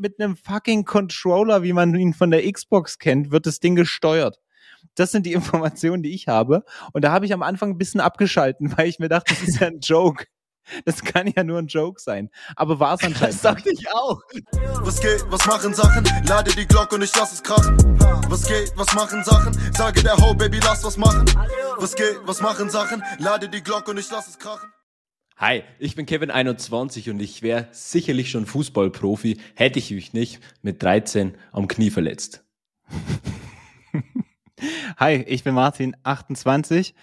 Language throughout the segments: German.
mit einem fucking Controller, wie man ihn von der Xbox kennt, wird das Ding gesteuert. Das sind die Informationen, die ich habe. Und da habe ich am Anfang ein bisschen abgeschalten, weil ich mir dachte, das ist ja ein Joke. Das kann ja nur ein Joke sein. Aber war es anscheinend. Das dachte ich auch. Was geht, was machen Sachen? Lade die Glocke und ich lass es krachen. Was geht, was machen Sachen? Sage der Ho, Baby, lass was machen. Was geht, was machen Sachen? Lade die Glocke und ich lass es krachen. Hi, ich bin Kevin21 und ich wäre sicherlich schon Fußballprofi, hätte ich mich nicht mit 13 am Knie verletzt. Hi, ich bin Martin, 28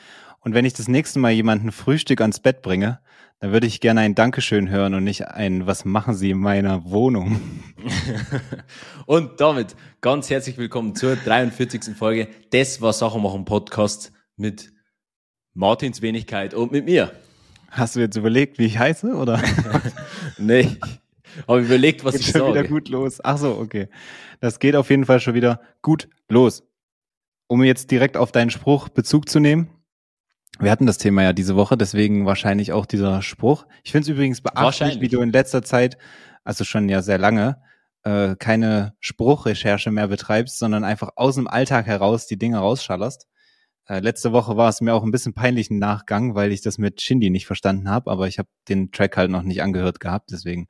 und wenn ich das nächste Mal jemanden Frühstück ans Bett bringe, dann würde ich gerne ein Dankeschön hören und nicht ein Was machen Sie in meiner Wohnung? und damit ganz herzlich willkommen zur 43. Folge des Was Sachen machen Podcast mit Martins Wenigkeit und mit mir. Hast du jetzt überlegt, wie ich heiße, oder? nee. Aber überlegt, was geht ich schon sage. wieder gut los. Ach so, okay. Das geht auf jeden Fall schon wieder gut los. Um jetzt direkt auf deinen Spruch Bezug zu nehmen, wir hatten das Thema ja diese Woche, deswegen wahrscheinlich auch dieser Spruch. Ich finde es übrigens beachtlich, wie du in letzter Zeit, also schon ja sehr lange, äh, keine Spruchrecherche mehr betreibst, sondern einfach aus dem Alltag heraus die Dinge rausschallerst. Äh, letzte Woche war es mir auch ein bisschen peinlich im Nachgang, weil ich das mit Shindy nicht verstanden habe, aber ich habe den Track halt noch nicht angehört gehabt, deswegen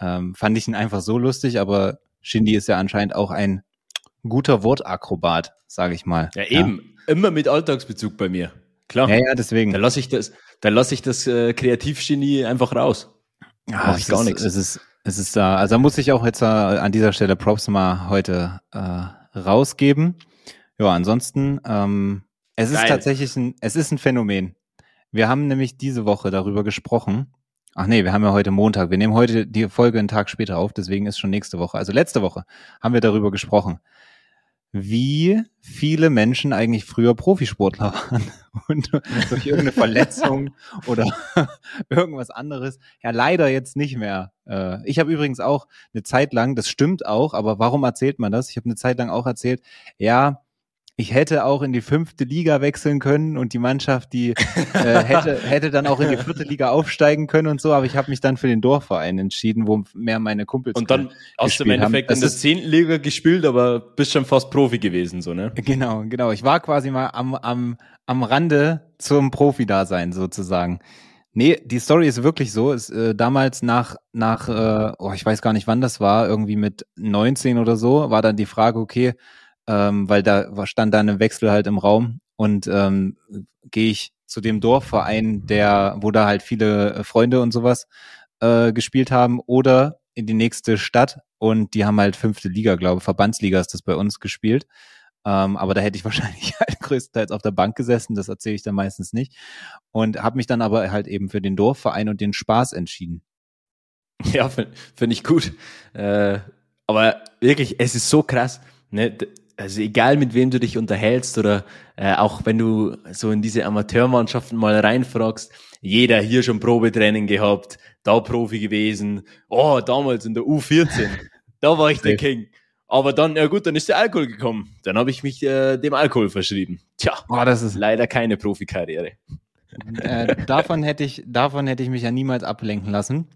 ähm, fand ich ihn einfach so lustig, aber Shindy ist ja anscheinend auch ein guter Wortakrobat, sage ich mal. Ja, eben. Ja. Immer mit Alltagsbezug bei mir. Klar. Ja, ja, deswegen. Da lasse ich das, da lasse ich das äh, Kreativgenie einfach raus. Ja, Mach ich gar ist, nichts. Es ist, es ist da, also da muss ich auch jetzt äh, an dieser Stelle Props mal heute äh, rausgeben. Ja, ansonsten, ähm, es Geil. ist tatsächlich ein, es ist ein Phänomen. Wir haben nämlich diese Woche darüber gesprochen. Ach nee, wir haben ja heute Montag. Wir nehmen heute die Folge einen Tag später auf, deswegen ist schon nächste Woche. Also letzte Woche haben wir darüber gesprochen wie viele Menschen eigentlich früher Profisportler waren und durch irgendeine Verletzung oder irgendwas anderes ja leider jetzt nicht mehr. Äh, ich habe übrigens auch eine Zeit lang, das stimmt auch, aber warum erzählt man das? Ich habe eine Zeit lang auch erzählt, ja, ich hätte auch in die fünfte Liga wechseln können und die Mannschaft, die äh, hätte, hätte dann auch in die vierte Liga aufsteigen können und so, aber ich habe mich dann für den Dorfverein entschieden, wo mehr meine Kumpels Und dann hast du im Endeffekt in der zehnten Liga gespielt, aber bist schon fast Profi gewesen, so, ne? Genau, genau. Ich war quasi mal am, am, am Rande zum Profi-Dasein sozusagen. Nee, die Story ist wirklich so. Ist, äh, damals nach, nach äh, oh, ich weiß gar nicht, wann das war, irgendwie mit 19 oder so, war dann die Frage, okay, ähm, weil da stand dann ein Wechsel halt im Raum und ähm, gehe ich zu dem Dorfverein, der, wo da halt viele äh, Freunde und sowas äh, gespielt haben, oder in die nächste Stadt und die haben halt fünfte Liga, glaube Verbandsliga ist das bei uns gespielt. Ähm, aber da hätte ich wahrscheinlich halt größtenteils auf der Bank gesessen, das erzähle ich dann meistens nicht. Und habe mich dann aber halt eben für den Dorfverein und den Spaß entschieden. Ja, finde find ich gut. Äh, aber wirklich, es ist so krass. Ne? Also egal mit wem du dich unterhältst oder äh, auch wenn du so in diese Amateurmannschaften mal reinfragst, jeder hier schon Probetraining gehabt, da Profi gewesen, oh, damals in der U14, da war ich der King. Aber dann, ja gut, dann ist der Alkohol gekommen. Dann habe ich mich äh, dem Alkohol verschrieben. Tja, oh, das ist leider keine Profikarriere. Äh, davon hätte ich, davon hätte ich mich ja niemals ablenken lassen.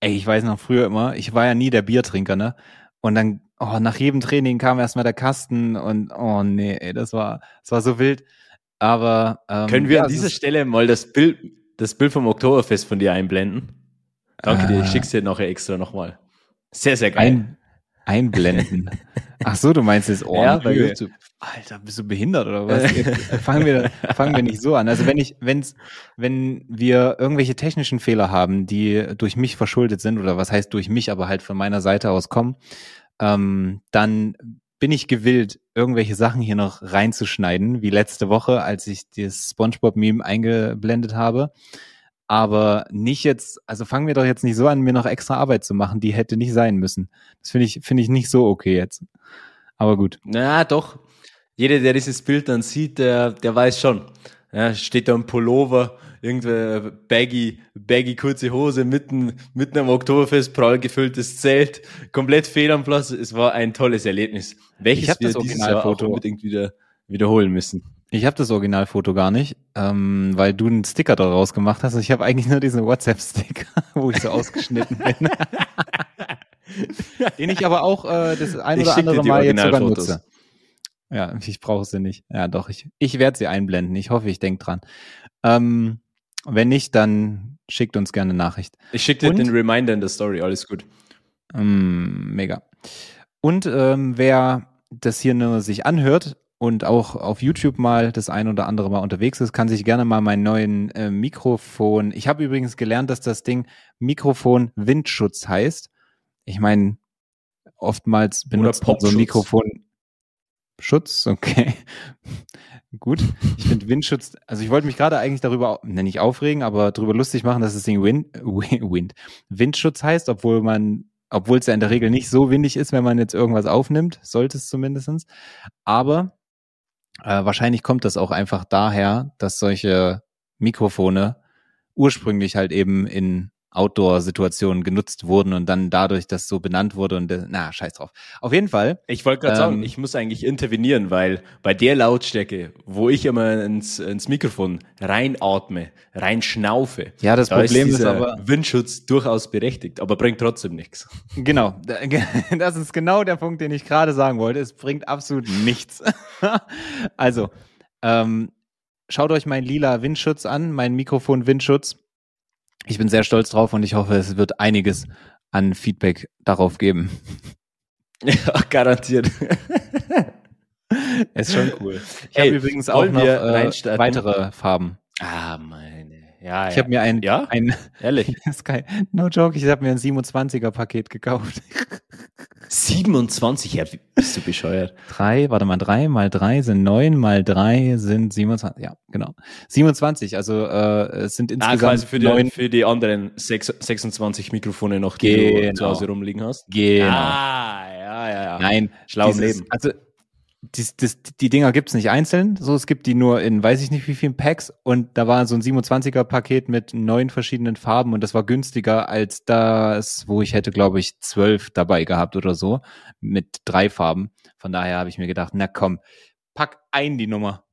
Ey, ich weiß noch früher immer, ich war ja nie der Biertrinker, ne? Und dann oh, nach jedem Training kam erstmal der Kasten und oh nee, ey, das war, das war so wild. Aber ähm, können wir ja, an dieser Stelle mal das Bild, das Bild vom Oktoberfest von dir einblenden? Danke äh, dir, ich ah. schick's dir nachher extra nochmal. Sehr, sehr geil. Ein, einblenden. Ach so, du meinst jetzt oh, ja, bei YouTube. Alter, bist du behindert oder was? fangen wir, fangen wir nicht so an. Also wenn ich, wenn's, wenn wir irgendwelche technischen Fehler haben, die durch mich verschuldet sind oder was heißt durch mich, aber halt von meiner Seite aus kommen, ähm, dann bin ich gewillt, irgendwelche Sachen hier noch reinzuschneiden, wie letzte Woche, als ich das SpongeBob-Meme eingeblendet habe. Aber nicht jetzt, also fangen wir doch jetzt nicht so an, mir noch extra Arbeit zu machen, die hätte nicht sein müssen. Das finde ich, finde ich nicht so okay jetzt. Aber gut. Na doch. Jeder, der dieses Bild dann sieht, der, der weiß schon. Ja, steht da ein Pullover irgendeine baggy, baggy kurze Hose mitten, mitten am Oktoberfest, prall gefülltes Zelt, komplett fehl am Platz. Es war ein tolles Erlebnis. Welches wir dieses Jahr auch unbedingt wieder wiederholen müssen. Ich habe das Originalfoto gar nicht, ähm, weil du einen Sticker daraus gemacht hast. Ich habe eigentlich nur diesen WhatsApp-Sticker, wo ich so ausgeschnitten bin. Den ich aber auch äh, das ein oder andere Mal jetzt sogar nutze. Ja, ich brauche sie nicht. Ja, doch, ich, ich werde sie einblenden. Ich hoffe, ich denke dran. Ähm, wenn nicht, dann schickt uns gerne eine Nachricht. Ich schicke dir Und, den Reminder in der Story, alles gut. Ähm, mega. Und ähm, wer das hier nur sich anhört und auch auf YouTube mal das ein oder andere Mal unterwegs ist, kann sich gerne mal meinen neuen äh, Mikrofon. Ich habe übrigens gelernt, dass das Ding Mikrofon Windschutz heißt. Ich meine, oftmals benutzt man so ein Mikrofon Schutz, okay. Gut. Ich finde Windschutz, also ich wollte mich gerade eigentlich darüber, ne, nicht aufregen, aber darüber lustig machen, dass das Ding Wind, Wind, Windschutz heißt, obwohl man obwohl es ja in der Regel nicht so windig ist, wenn man jetzt irgendwas aufnimmt, sollte es zumindestens. Aber äh, wahrscheinlich kommt das auch einfach daher, dass solche Mikrofone ursprünglich halt eben in Outdoor-Situationen genutzt wurden und dann dadurch das so benannt wurde und na, scheiß drauf. Auf jeden Fall. Ich wollte gerade ähm, sagen, ich muss eigentlich intervenieren, weil bei der Lautstärke, wo ich immer ins, ins Mikrofon reinatme, reinschnaufe, ja, das da Problem ist, ist aber Windschutz durchaus berechtigt, aber bringt trotzdem nichts. Genau, das ist genau der Punkt, den ich gerade sagen wollte. Es bringt absolut nichts. also, ähm, schaut euch meinen lila Windschutz an, meinen Mikrofon-Windschutz ich bin sehr stolz drauf und ich hoffe, es wird einiges an Feedback darauf geben. Ja, garantiert. ist schon cool. Ich habe übrigens auch noch äh, weitere Farben. Ah, meine. Ja, ich habe mir ein, ja? ein ehrlich, no joke, ich habe mir ein 27er Paket gekauft. 27? Ja, bist du bescheuert? Drei, warte mal, drei mal drei sind neun, mal drei sind 27. Ja, genau. 27, also äh, es sind ah, insgesamt ah, quasi für die, neun, für die anderen 6, 26 Mikrofone noch, die genau. du zu Hause rumliegen hast. Genau. Ah, ja, ja, ja. Nein, schlau Leben. Also die, das, die Dinger gibt's nicht einzeln, so es gibt die nur in weiß ich nicht wie vielen Packs und da war so ein 27er Paket mit neun verschiedenen Farben und das war günstiger als das, wo ich hätte glaube ich zwölf dabei gehabt oder so mit drei Farben. Von daher habe ich mir gedacht, na komm, pack ein die Nummer.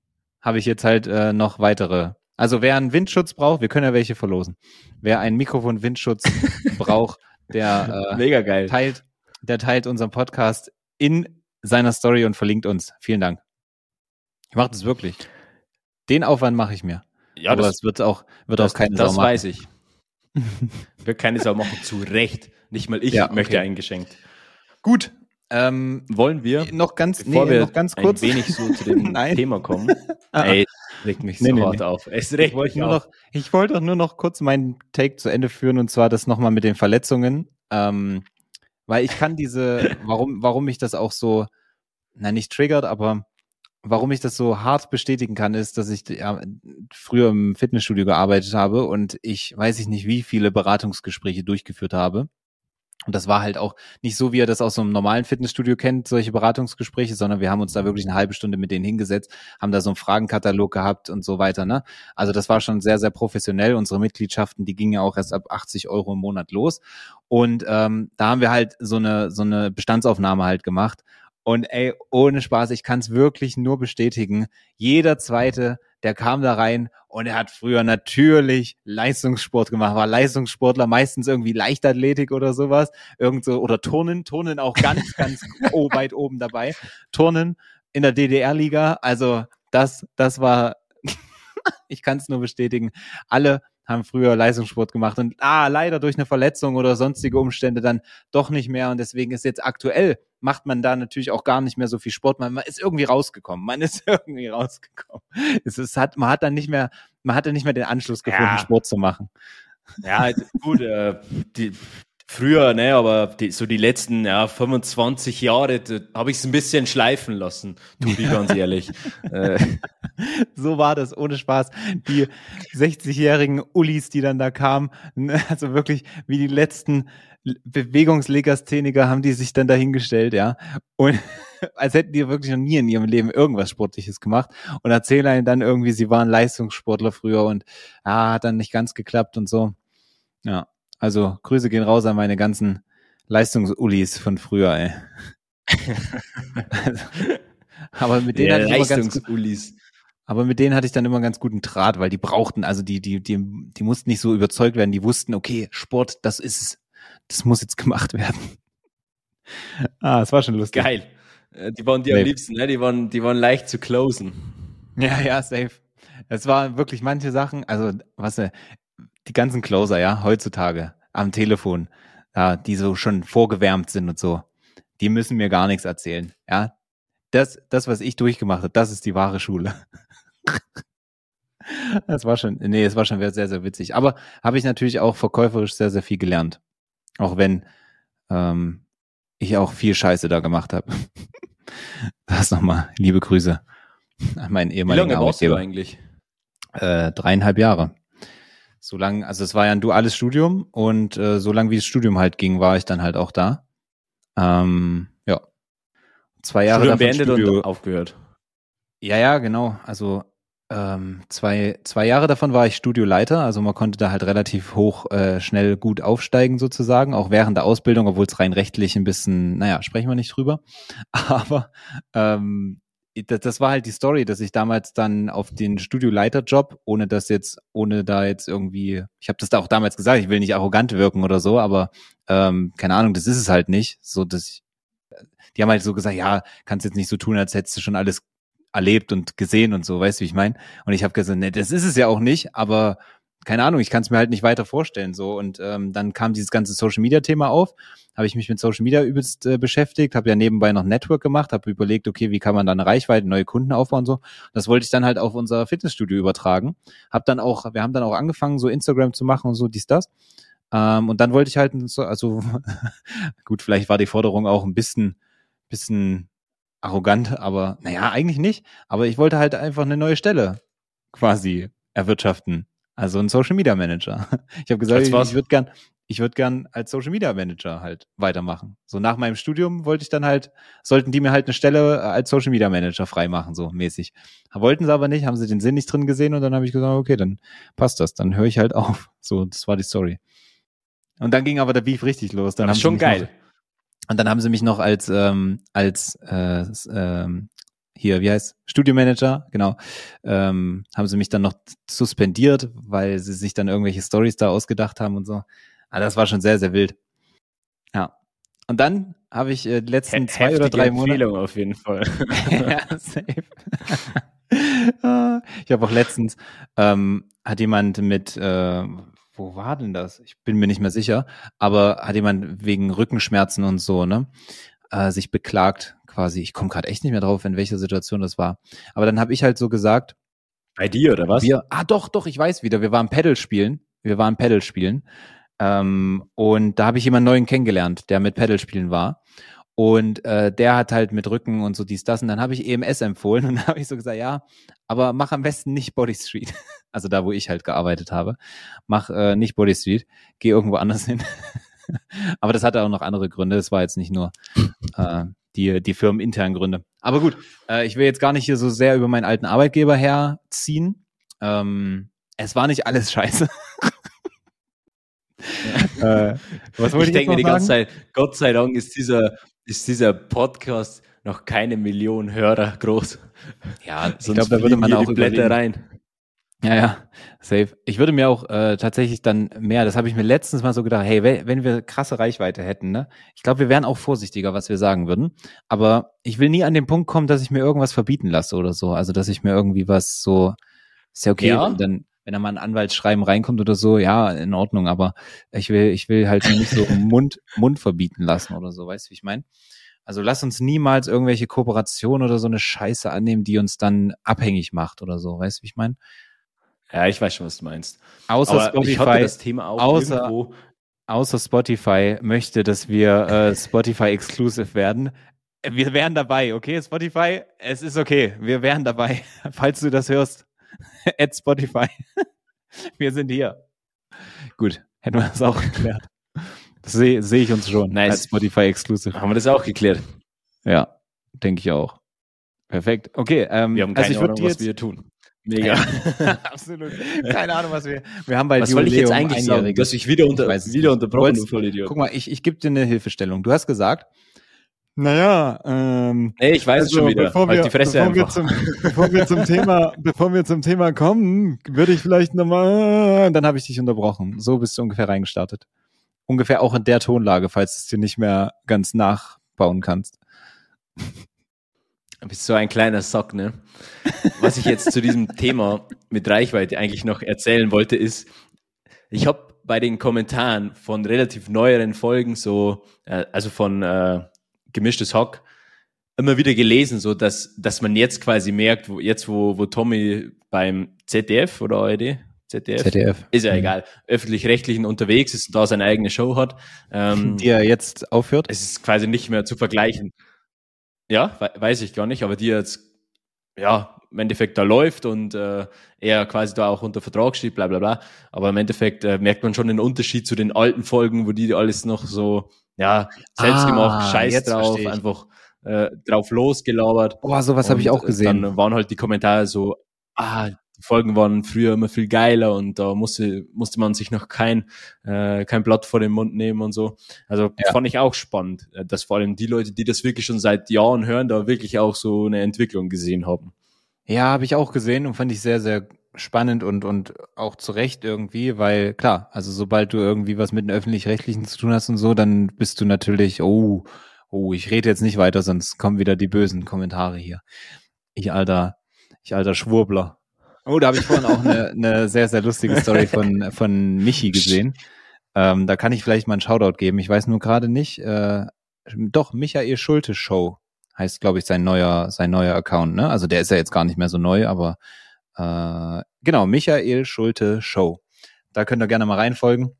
Habe ich jetzt halt äh, noch weitere. Also wer einen Windschutz braucht, wir können ja welche verlosen. Wer einen Mikrofon Windschutz braucht, der äh, mega geil teilt, der teilt unseren Podcast in seiner Story und verlinkt uns. Vielen Dank. Ich mache das wirklich. Den Aufwand mache ich mir. Ja, Aber das, wird auch, wird das, auch keine das Sau machen. Das weiß ich. wird keine Sau machen. Zu Recht. Nicht mal ich ja, okay. möchte ein Geschenk. Gut. Ähm, Wollen wir noch ganz, bevor nee, wir noch ganz kurz ein wenig so zu dem Thema kommen? Ah, ah. Ey, regt mich nee, hart nee. auf. Es regt ich wollte nur noch, ich wollte nur noch kurz meinen Take zu Ende führen und zwar das nochmal mit den Verletzungen. Ähm, weil ich kann diese, warum, warum mich das auch so, na nicht triggert, aber warum ich das so hart bestätigen kann, ist, dass ich ja, früher im Fitnessstudio gearbeitet habe und ich weiß ich nicht, wie viele Beratungsgespräche durchgeführt habe. Und das war halt auch nicht so, wie er das aus so einem normalen Fitnessstudio kennt, solche Beratungsgespräche, sondern wir haben uns da wirklich eine halbe Stunde mit denen hingesetzt, haben da so einen Fragenkatalog gehabt und so weiter. Ne? Also das war schon sehr, sehr professionell. Unsere Mitgliedschaften, die gingen ja auch erst ab 80 Euro im Monat los. Und ähm, da haben wir halt so eine, so eine Bestandsaufnahme halt gemacht. Und ey, ohne Spaß, ich kann es wirklich nur bestätigen. Jeder zweite, der kam da rein und er hat früher natürlich Leistungssport gemacht, war Leistungssportler, meistens irgendwie Leichtathletik oder sowas, irgend so, oder Turnen, Turnen auch ganz, ganz weit oben dabei. Turnen in der DDR-Liga, also das, das war, ich kann es nur bestätigen. Alle haben früher Leistungssport gemacht und ah, leider durch eine Verletzung oder sonstige Umstände dann doch nicht mehr und deswegen ist jetzt aktuell macht man da natürlich auch gar nicht mehr so viel Sport. Man, man ist irgendwie rausgekommen. Man ist irgendwie rausgekommen. Es, es hat, man hat dann nicht mehr, man hatte nicht mehr den Anschluss gefunden, ja. Sport zu machen. Ja, gut, äh, die, Früher, ne, aber die, so die letzten ja, 25 Jahre habe ich es ein bisschen schleifen lassen, tu ich ganz ehrlich. Äh. so war das, ohne Spaß. Die 60-jährigen Ullis, die dann da kamen, ne, also wirklich wie die letzten Bewegungslegastheniker haben die sich dann dahingestellt, ja. Und als hätten die wirklich noch nie in ihrem Leben irgendwas Sportliches gemacht und erzählen einem dann irgendwie, sie waren Leistungssportler früher und ah, hat dann nicht ganz geklappt und so. Ja. Also Grüße gehen raus an meine ganzen Leistungsullis von früher, ey. also, aber mit denen ja, hatte ich immer ganz gut, aber mit denen hatte ich dann immer ganz guten Draht, weil die brauchten, also die, die, die, die mussten nicht so überzeugt werden, die wussten, okay, Sport, das ist, das muss jetzt gemacht werden. ah, es war schon lustig. Geil. Äh, die waren dir am liebsten, ne? Die waren, die waren leicht zu closen. Ja, ja, safe. Es waren wirklich manche Sachen, also was äh, die ganzen Closer, ja, heutzutage am Telefon, ja, die so schon vorgewärmt sind und so, die müssen mir gar nichts erzählen. Ja, das, das, was ich durchgemacht habe, das ist die wahre Schule. Das war schon, nee, es war schon sehr, sehr witzig. Aber habe ich natürlich auch verkäuferisch sehr, sehr viel gelernt. Auch wenn ähm, ich auch viel Scheiße da gemacht habe. Das nochmal liebe Grüße an meinen ehemaligen Wie lange warst du eigentlich? Äh, dreieinhalb Jahre. So lange, also es war ja ein duales Studium und äh, so lange wie das Studium halt ging, war ich dann halt auch da. Ähm, ja. Zwei Jahre Studium beendet Studio, und aufgehört. Ja, ja, genau. Also ähm, zwei, zwei Jahre davon war ich Studioleiter, also man konnte da halt relativ hoch äh, schnell gut aufsteigen sozusagen, auch während der Ausbildung, obwohl es rein rechtlich ein bisschen, naja, sprechen wir nicht drüber. Aber ähm, das, war halt die Story, dass ich damals dann auf den Studioleiterjob, ohne das jetzt, ohne da jetzt irgendwie, ich habe das da auch damals gesagt, ich will nicht arrogant wirken oder so, aber ähm, keine Ahnung, das ist es halt nicht. So, dass ich, die haben halt so gesagt, ja, kannst jetzt nicht so tun, als hättest du schon alles erlebt und gesehen und so, weißt du, wie ich meine? Und ich habe gesagt, nee, das ist es ja auch nicht, aber keine Ahnung, ich kann es mir halt nicht weiter vorstellen so. Und ähm, dann kam dieses ganze Social Media Thema auf, habe ich mich mit Social Media übelst äh, beschäftigt, habe ja nebenbei noch Network gemacht, habe überlegt, okay, wie kann man dann eine Reichweite, neue Kunden aufbauen und so. Das wollte ich dann halt auf unser Fitnessstudio übertragen. Hab dann auch, wir haben dann auch angefangen, so Instagram zu machen und so dies das. Ähm, und dann wollte ich halt so, also gut, vielleicht war die Forderung auch ein bisschen, bisschen arrogant, aber naja, eigentlich nicht. Aber ich wollte halt einfach eine neue Stelle quasi erwirtschaften. Also ein Social Media Manager. Ich habe gesagt, ich, würde gern, ich würde gern als Social Media Manager halt weitermachen. So nach meinem Studium wollte ich dann halt, sollten die mir halt eine Stelle als Social Media Manager freimachen, so mäßig. Wollten sie aber nicht, haben sie den Sinn nicht drin gesehen und dann habe ich gesagt, okay, dann passt das, dann höre ich halt auf. So, das war die Story. Und dann ging aber der Beef richtig los. Dann das ist schon geil. Noch, und dann haben sie mich noch als ähm, als äh, ähm, hier, wie heißt, Studiomanager, genau, ähm, haben sie mich dann noch suspendiert, weil sie sich dann irgendwelche Stories da ausgedacht haben und so. Aber ah, das war schon sehr, sehr wild. Ja. Und dann habe ich äh, die letzten He zwei oder drei Monate. Empfehlung auf jeden Fall. ja, safe. Ah, ich habe auch letztens, ähm, hat jemand mit, äh, wo war denn das? Ich bin mir nicht mehr sicher, aber hat jemand wegen Rückenschmerzen und so, ne, äh, sich beklagt, quasi. Ich komme gerade echt nicht mehr drauf, in welcher Situation das war. Aber dann habe ich halt so gesagt. Bei dir oder was? Wir, ah, doch, doch, ich weiß wieder. Wir waren Pedal spielen. Wir waren Pedal spielen. Ähm, und da habe ich jemanden neuen kennengelernt, der mit Pedal spielen war. Und äh, der hat halt mit Rücken und so dies, das. Und dann habe ich EMS empfohlen und dann habe ich so gesagt, ja, aber mach am besten nicht Body Street. Also da, wo ich halt gearbeitet habe. Mach äh, nicht Body Street. Geh irgendwo anders hin. aber das hatte auch noch andere Gründe. Es war jetzt nicht nur äh, die, die firmeninternen Gründe. Aber gut, äh, ich will jetzt gar nicht hier so sehr über meinen alten Arbeitgeber herziehen. Ähm, es war nicht alles scheiße. äh, was ich, ich denke mir die ganze Zeit, Gott sei Dank ist dieser, ist dieser Podcast noch keine Million Hörer groß. Ja, ich glaube, da würde man auch Blätter rein. Ja, ja, safe. Ich würde mir auch äh, tatsächlich dann mehr, das habe ich mir letztens mal so gedacht, hey, wenn wir krasse Reichweite hätten, ne? Ich glaube, wir wären auch vorsichtiger, was wir sagen würden. Aber ich will nie an den Punkt kommen, dass ich mir irgendwas verbieten lasse oder so. Also, dass ich mir irgendwie was so, ist ja okay, ja. dann, wenn da mal ein Anwaltsschreiben reinkommt oder so, ja, in Ordnung, aber ich will, ich will halt nicht so Mund, Mund verbieten lassen oder so, weißt du, wie ich meine? Also lass uns niemals irgendwelche Kooperationen oder so eine Scheiße annehmen, die uns dann abhängig macht oder so, weißt du, wie ich meine? Ja, ich weiß schon, was du meinst. Außer Aber Spotify, das Thema auch außer, irgendwo. außer Spotify möchte, dass wir äh, Spotify exclusive werden. Wir wären dabei, okay? Spotify, es ist okay. Wir wären dabei. Falls du das hörst, at Spotify. wir sind hier. Gut, hätten wir das auch geklärt. Das sehe seh ich uns schon nice. als Spotify exclusive. Haben wir das auch geklärt? Ja, denke ich auch. Perfekt. Okay, ähm, wir haben keine also ich Ahnung, was wir tun. Mega. Absolut. Keine Ahnung, was wir. Wir haben bald Was soll ich jetzt eigentlich sagen? Dass ich wieder, unter, wieder unterbrochen, du Vollidiot. Guck mal, ich, ich gebe dir eine Hilfestellung. Du hast gesagt, naja, ähm, nee, ich weiß also, schon wieder. Bevor wir, die Fresse bevor, wir zum, bevor wir zum Thema, bevor wir zum Thema kommen, würde ich vielleicht nochmal, dann habe ich dich unterbrochen. So bist du ungefähr reingestartet. ungefähr auch in der Tonlage, falls du es dir nicht mehr ganz nachbauen kannst. Du bist so ein kleiner Sock, ne? Was ich jetzt zu diesem Thema mit Reichweite eigentlich noch erzählen wollte, ist, ich habe bei den Kommentaren von relativ neueren Folgen, so, äh, also von äh, Gemischtes Hock, immer wieder gelesen, so dass, dass man jetzt quasi merkt, wo, jetzt wo, wo Tommy beim ZDF oder ARD, ZDF, ZDF. ist ja mhm. egal, öffentlich-rechtlichen unterwegs ist und da seine eigene Show hat. Ähm, die er jetzt aufhört? Es ist quasi nicht mehr zu vergleichen. Ja, we weiß ich gar nicht, aber die jetzt, ja, im Endeffekt da läuft und äh, er quasi da auch unter Vertrag steht, bla bla bla. Aber im Endeffekt äh, merkt man schon den Unterschied zu den alten Folgen, wo die alles noch so, ja, selbst gemacht, ah, Scheiß drauf, einfach äh, drauf losgelabert. Boah, sowas habe ich auch gesehen. Dann waren halt die Kommentare so, ah, Folgen waren früher immer viel geiler und da musste, musste man sich noch kein, äh, kein Blatt vor den Mund nehmen und so. Also ja. fand ich auch spannend, äh, dass vor allem die Leute, die das wirklich schon seit Jahren hören, da wirklich auch so eine Entwicklung gesehen haben. Ja, habe ich auch gesehen und fand ich sehr, sehr spannend und, und auch zu Recht irgendwie, weil klar, also sobald du irgendwie was mit den Öffentlich-Rechtlichen zu tun hast und so, dann bist du natürlich, oh, oh, ich rede jetzt nicht weiter, sonst kommen wieder die bösen Kommentare hier. Ich alter, ich alter Schwurbler. Oh, da habe ich vorhin auch eine, eine sehr, sehr lustige Story von, von Michi gesehen. Ähm, da kann ich vielleicht mal einen Shoutout geben. Ich weiß nur gerade nicht. Äh, doch, Michael Schulte Show heißt, glaube ich, sein neuer, sein neuer Account. Ne? Also der ist ja jetzt gar nicht mehr so neu, aber äh, genau, Michael Schulte Show. Da könnt ihr gerne mal reinfolgen.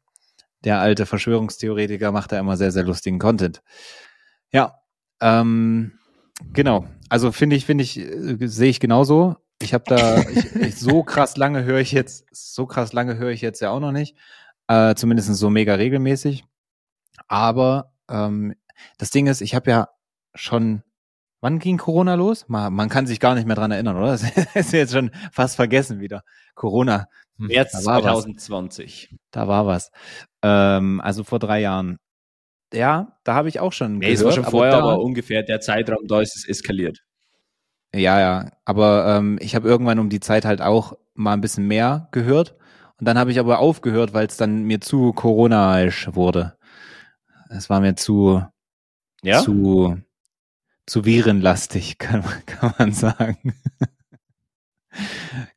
Der alte Verschwörungstheoretiker macht da immer sehr, sehr lustigen Content. Ja, ähm, genau. Also finde ich, finde ich, äh, sehe ich genauso. Ich habe da ich, ich, so krass lange höre ich jetzt, so krass lange höre ich jetzt ja auch noch nicht. Äh, zumindest so mega regelmäßig. Aber ähm, das Ding ist, ich habe ja schon Wann ging Corona los? Man, man kann sich gar nicht mehr dran erinnern, oder? Das ist jetzt schon fast vergessen wieder. Corona. Hm, März 2020. Was. Da war was. Ähm, also vor drei Jahren. Ja, da habe ich auch schon. Nee, gehört, es war schon vorher, aber, da, aber ungefähr der Zeitraum, da ist es eskaliert. Ja, ja. Aber ähm, ich habe irgendwann um die Zeit halt auch mal ein bisschen mehr gehört. Und dann habe ich aber aufgehört, weil es dann mir zu Corona-isch wurde. Es war mir zu, ja? zu, zu virenlastig, kann, kann man sagen.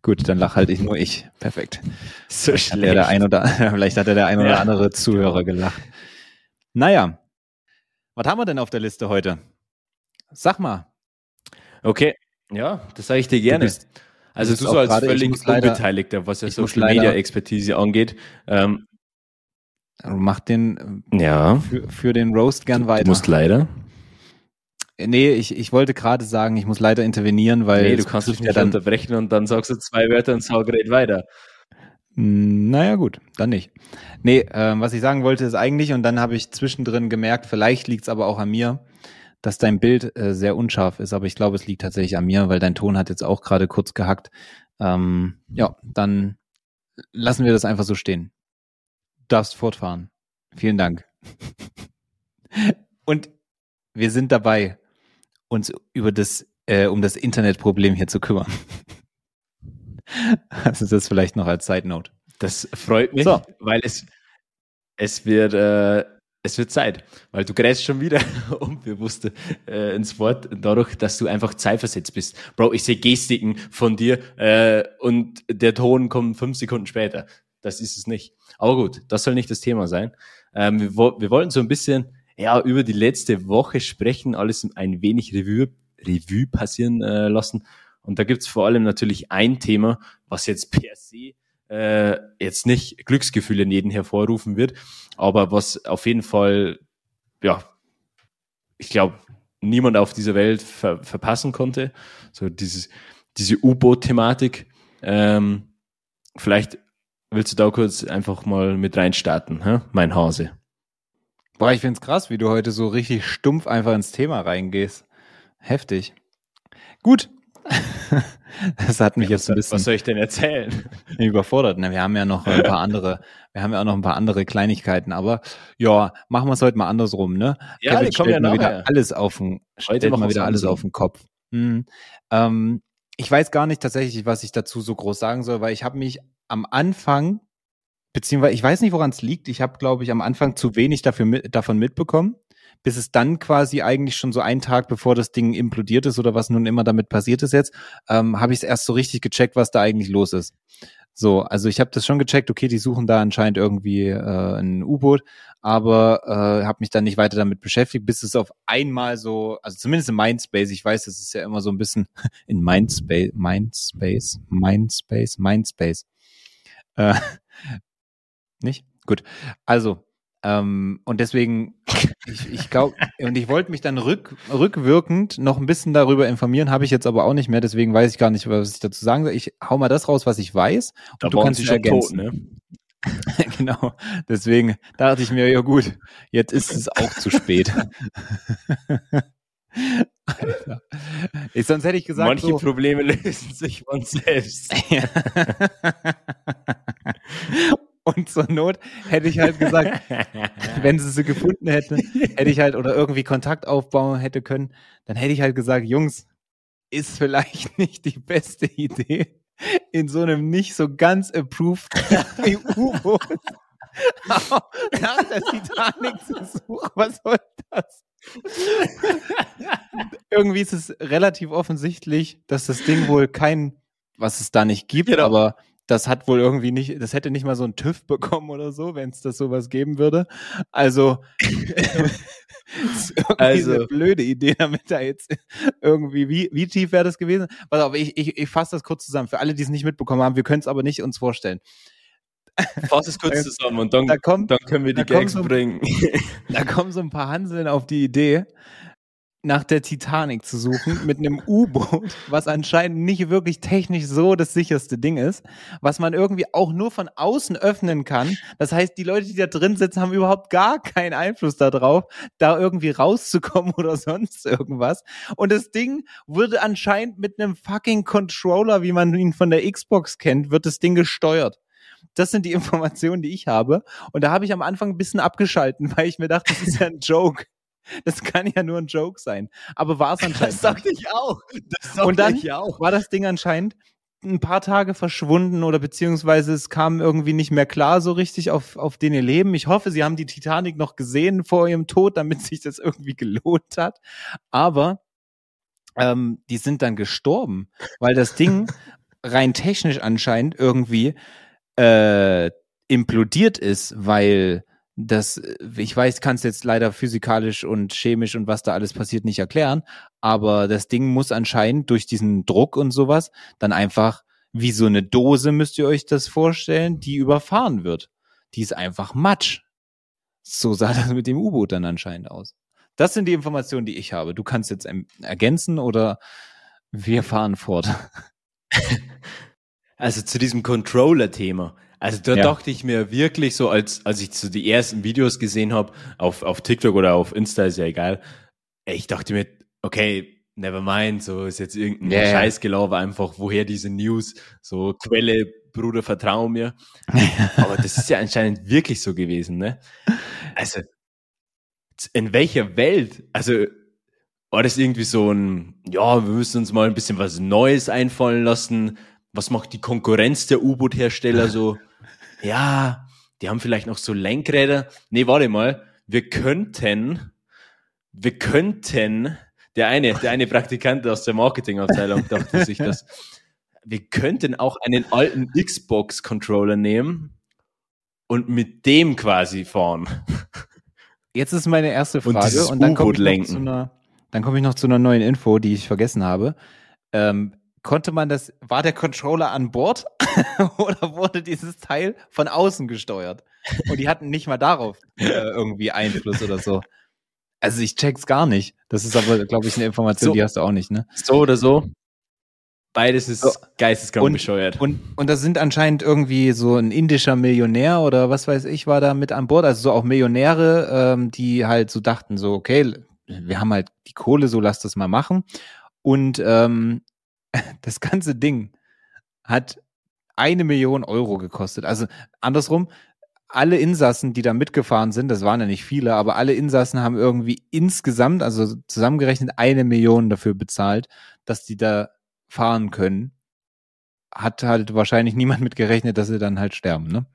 Gut, dann lach halt ich nur ich. Perfekt. So vielleicht schlecht. Hat der ein oder, vielleicht hat er der ein oder ja. andere Zuhörer gelacht. Naja, was haben wir denn auf der Liste heute? Sag mal. Okay, ja, das sage ich dir gerne. Du bist, also du, so als grade, völlig Unbeteiligter, was ja Social Media Expertise angeht. Ähm, Mach den ja. für, für den Roast gern weiter. Du musst leider. Nee, ich, ich wollte gerade sagen, ich muss leider intervenieren, weil. Nee, du kannst mich nicht dann unterbrechen und dann sagst du zwei Wörter und sag red weiter. Hm, naja, gut, dann nicht. Nee, äh, was ich sagen wollte, ist eigentlich, und dann habe ich zwischendrin gemerkt, vielleicht liegt es aber auch an mir, dass dein Bild äh, sehr unscharf ist, aber ich glaube, es liegt tatsächlich an mir, weil dein Ton hat jetzt auch gerade kurz gehackt. Ähm, ja, dann lassen wir das einfach so stehen. Du darfst fortfahren. Vielen Dank. Und wir sind dabei, uns über das, äh, um das Internetproblem hier zu kümmern. Also das vielleicht noch als Side Note. Das freut mich, so. weil es, es wird äh, es wird Zeit, weil du greifst schon wieder unbewusst äh, ins Wort, dadurch, dass du einfach zeitversetzt bist. Bro, ich sehe Gestiken von dir äh, und der Ton kommt fünf Sekunden später. Das ist es nicht. Aber gut, das soll nicht das Thema sein. Ähm, wir, wir wollten so ein bisschen ja, über die letzte Woche sprechen, alles ein wenig Revue, Revue passieren äh, lassen. Und da gibt's vor allem natürlich ein Thema, was jetzt per se äh, jetzt nicht Glücksgefühle in jedem hervorrufen wird, aber was auf jeden Fall, ja, ich glaube, niemand auf dieser Welt ver verpassen konnte. So dieses, diese U-Boot-Thematik. Ähm, vielleicht willst du da kurz einfach mal mit reinstarten, hä? mein Hase. Boah, ich find's krass, wie du heute so richtig stumpf einfach ins Thema reingehst. Heftig. Gut, das hat mich ja, jetzt ein bisschen. Was soll ich denn erzählen? Überfordert. Na, wir haben ja noch ein paar andere, wir haben ja auch noch ein paar andere Kleinigkeiten, aber ja, machen wir es heute mal andersrum, ne? Ja, Kevin stellt ja mal wieder alles auf den, stellt mal wieder alles auf den Kopf. Mhm. Ähm, ich weiß gar nicht tatsächlich, was ich dazu so groß sagen soll, weil ich habe mich am Anfang beziehungsweise ich weiß nicht, woran es liegt. Ich habe, glaube ich, am Anfang zu wenig dafür, davon mitbekommen, bis es dann quasi eigentlich schon so einen Tag, bevor das Ding implodiert ist oder was nun immer damit passiert ist jetzt, ähm, habe ich es erst so richtig gecheckt, was da eigentlich los ist. So, also ich habe das schon gecheckt, okay, die suchen da anscheinend irgendwie äh, ein U-Boot, aber äh, habe mich dann nicht weiter damit beschäftigt, bis es auf einmal so, also zumindest in Mindspace, ich weiß, das ist ja immer so ein bisschen in Mindspace, Mindspace, Mindspace, Mindspace. Äh, nicht? Gut. Also, ähm, und deswegen, ich, ich glaube, und ich wollte mich dann rück, rückwirkend noch ein bisschen darüber informieren, habe ich jetzt aber auch nicht mehr, deswegen weiß ich gar nicht, was ich dazu sagen soll. Ich hau mal das raus, was ich weiß. Und da du kannst dich ergänzen. Tot, ne? genau. Deswegen dachte ich mir, ja gut, jetzt ist es auch zu spät. Alter. Ich, sonst hätte ich gesagt. Manche so, Probleme lösen sich von selbst. Und zur Not hätte ich halt gesagt, wenn sie sie gefunden hätten, hätte ich halt oder irgendwie Kontakt aufbauen hätte können, dann hätte ich halt gesagt, Jungs, ist vielleicht nicht die beste Idee, in so einem nicht so ganz approved U-Boot nach der Titanic zu suchen. Was soll das? Irgendwie ist es relativ offensichtlich, dass das Ding wohl kein, was es da nicht gibt, genau. aber das hat wohl irgendwie nicht, das hätte nicht mal so ein TÜV bekommen oder so, wenn es das sowas geben würde. Also, also eine blöde Idee, damit da jetzt irgendwie, wie, wie tief wäre das gewesen? Pass auf, ich, ich, ich fasse das kurz zusammen. Für alle, die es nicht mitbekommen haben, wir können es aber nicht uns vorstellen. Fass es kurz zusammen und dann, da kommt, dann können wir die Gags so, bringen. Da kommen so ein paar Hanseln auf die Idee, nach der Titanic zu suchen mit einem U-Boot, was anscheinend nicht wirklich technisch so das sicherste Ding ist, was man irgendwie auch nur von außen öffnen kann. Das heißt, die Leute, die da drin sitzen, haben überhaupt gar keinen Einfluss darauf, da irgendwie rauszukommen oder sonst irgendwas. Und das Ding wurde anscheinend mit einem fucking Controller, wie man ihn von der Xbox kennt, wird das Ding gesteuert. Das sind die Informationen, die ich habe. Und da habe ich am Anfang ein bisschen abgeschalten, weil ich mir dachte, das ist ja ein Joke. Das kann ja nur ein Joke sein. Aber war es anscheinend. Das dachte ich auch. Das und dann auch. war das Ding anscheinend ein paar Tage verschwunden oder beziehungsweise es kam irgendwie nicht mehr klar so richtig auf, auf den ihr Leben. Ich hoffe, sie haben die Titanic noch gesehen vor ihrem Tod, damit sich das irgendwie gelohnt hat. Aber ähm, die sind dann gestorben, weil das Ding rein technisch anscheinend irgendwie äh, implodiert ist, weil das, äh, ich weiß, kann es jetzt leider physikalisch und chemisch und was da alles passiert nicht erklären, aber das Ding muss anscheinend durch diesen Druck und sowas dann einfach wie so eine Dose, müsst ihr euch das vorstellen, die überfahren wird. Die ist einfach Matsch. So sah das mit dem U-Boot dann anscheinend aus. Das sind die Informationen, die ich habe. Du kannst jetzt ergänzen oder wir fahren fort. Also zu diesem Controller-Thema. Also da ja. dachte ich mir wirklich so, als, als ich so die ersten Videos gesehen habe, auf, auf TikTok oder auf Insta, ist ja egal, ich dachte mir, okay, never mind, so ist jetzt irgendein yeah. Scheißgelaube einfach, woher diese News, so Quelle, Bruder, vertrau mir. Aber das ist ja anscheinend wirklich so gewesen, ne? Also, in welcher Welt, also, war das irgendwie so ein, ja, wir müssen uns mal ein bisschen was Neues einfallen lassen. Was macht die Konkurrenz der U-Boot-Hersteller so? Ja, die haben vielleicht noch so Lenkräder. Nee, warte mal, wir könnten, wir könnten, der eine, der eine Praktikant aus der Marketingabteilung dachte sich das, wir könnten auch einen alten Xbox-Controller nehmen und mit dem quasi fahren. Jetzt ist meine erste Frage und, und dann komme ich, komm ich noch zu einer neuen Info, die ich vergessen habe. Ähm, konnte man das, war der Controller an Bord oder wurde dieses Teil von außen gesteuert? Und die hatten nicht mal darauf äh, irgendwie Einfluss oder so. Also ich check's gar nicht. Das ist aber, glaube ich, eine Information, so, die hast du auch nicht, ne? So oder so. Beides ist so. geisteskrank bescheuert. Und, und das sind anscheinend irgendwie so ein indischer Millionär oder was weiß ich, war da mit an Bord. Also so auch Millionäre, ähm, die halt so dachten, so, okay, wir haben halt die Kohle, so lass das mal machen. Und ähm, das ganze Ding hat eine Million Euro gekostet. Also andersrum, alle Insassen, die da mitgefahren sind, das waren ja nicht viele, aber alle Insassen haben irgendwie insgesamt, also zusammengerechnet, eine Million dafür bezahlt, dass die da fahren können. Hat halt wahrscheinlich niemand mit gerechnet, dass sie dann halt sterben, ne?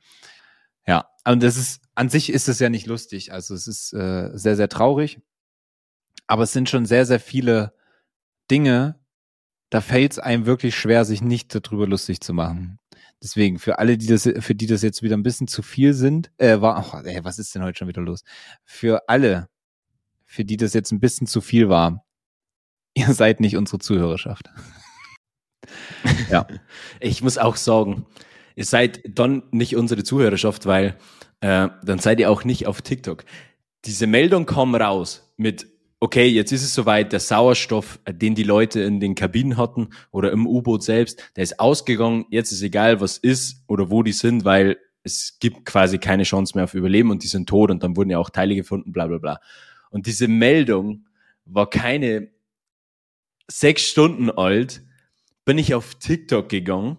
Ja, und das ist, an sich ist es ja nicht lustig. Also es ist äh, sehr, sehr traurig. Aber es sind schon sehr, sehr viele Dinge, da fällt es einem wirklich schwer, sich nicht darüber lustig zu machen. Deswegen, für alle, die das, für die das jetzt wieder ein bisschen zu viel sind, äh, war, oh, ey, was ist denn heute schon wieder los? Für alle, für die das jetzt ein bisschen zu viel war, ihr seid nicht unsere Zuhörerschaft. ja. Ich muss auch sagen, ihr seid dann nicht unsere Zuhörerschaft, weil äh, dann seid ihr auch nicht auf TikTok. Diese Meldung kam raus mit, okay, jetzt ist es soweit, der Sauerstoff, äh, den die Leute in den Kabinen hatten oder im U-Boot selbst, der ist ausgegangen, jetzt ist egal, was ist oder wo die sind, weil es gibt quasi keine Chance mehr auf Überleben und die sind tot und dann wurden ja auch Teile gefunden, bla bla bla. Und diese Meldung war keine sechs Stunden alt, bin ich auf TikTok gegangen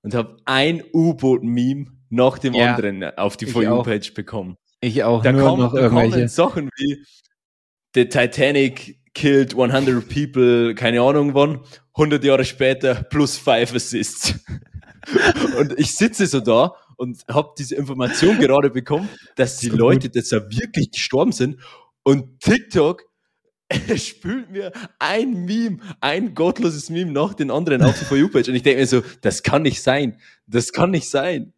und habe ein U-Boot-Meme nach dem ja, anderen auf die For You-Page bekommen. Ich auch. Da, kommen, noch da kommen Sachen wie The Titanic killed 100 people, keine Ahnung wann, 100 Jahre später plus 5 Assists. und ich sitze so da und habe diese Information gerade bekommen, dass die Leute das ja wirklich gestorben sind und TikTok spült mir ein Meme, ein gottloses Meme nach den anderen auf die For You-Page. Und ich denke mir so, das kann nicht sein. Das kann nicht sein.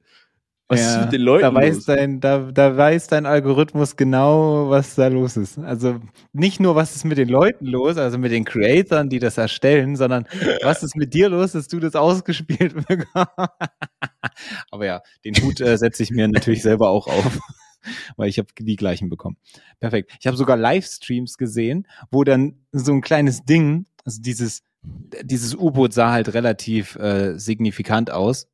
Was ja, ist mit den Leuten da weiß los? Dein, da, da weiß dein Algorithmus genau, was da los ist. Also nicht nur, was ist mit den Leuten los, also mit den Creatoren, die das erstellen, sondern was ist mit dir los, dass du das ausgespielt bekommst. Aber ja, den Hut äh, setze ich mir natürlich selber auch auf weil ich habe die gleichen bekommen. Perfekt. Ich habe sogar Livestreams gesehen, wo dann so ein kleines Ding, also dieses dieses U-Boot sah halt relativ äh, signifikant aus.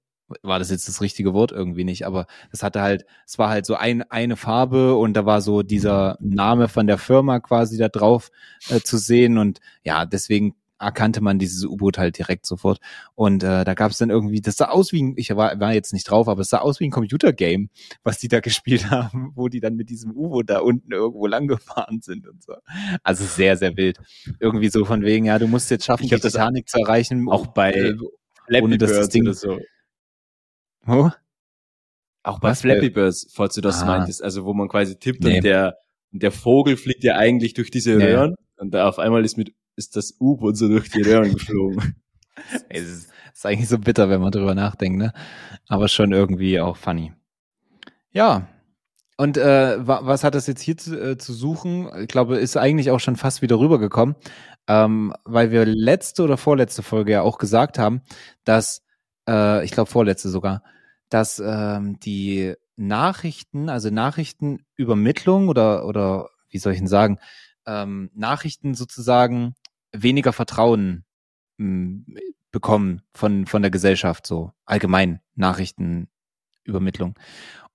War das jetzt das richtige Wort irgendwie nicht, aber es hatte halt, es war halt so ein, eine Farbe und da war so dieser Name von der Firma quasi da drauf äh, zu sehen und ja, deswegen erkannte man dieses U-Boot halt direkt sofort. Und äh, da gab es dann irgendwie, das sah aus wie ein, ich war, war jetzt nicht drauf, aber es sah aus wie ein Computergame, was die da gespielt haben, wo die dann mit diesem U-Boot da unten irgendwo lang gefahren sind und so. Also sehr, sehr wild. Irgendwie so von wegen, ja, du musst jetzt schaffen, die Titanic zu erreichen. Auch bei äh, ohne dass das Ding so. Wo? Auch bei Was? Flappy Birds, falls du das ah. meintest, also wo man quasi tippt nee. und der, der Vogel fliegt ja eigentlich durch diese Röhren nee. und da auf einmal ist mit ist das U-Boot so durch die Röhren geflogen. es ist, ist eigentlich so bitter, wenn man drüber nachdenkt, ne? Aber schon irgendwie auch funny. Ja. Und äh, was hat das jetzt hier zu, äh, zu suchen? Ich glaube, ist eigentlich auch schon fast wieder rübergekommen, ähm, weil wir letzte oder vorletzte Folge ja auch gesagt haben, dass, äh, ich glaube vorletzte sogar, dass ähm, die Nachrichten, also Nachrichtenübermittlung oder, oder wie soll ich denn sagen, ähm, Nachrichten sozusagen weniger Vertrauen mh, hm, bekommen von, von der Gesellschaft, so allgemein Nachrichtenübermittlung.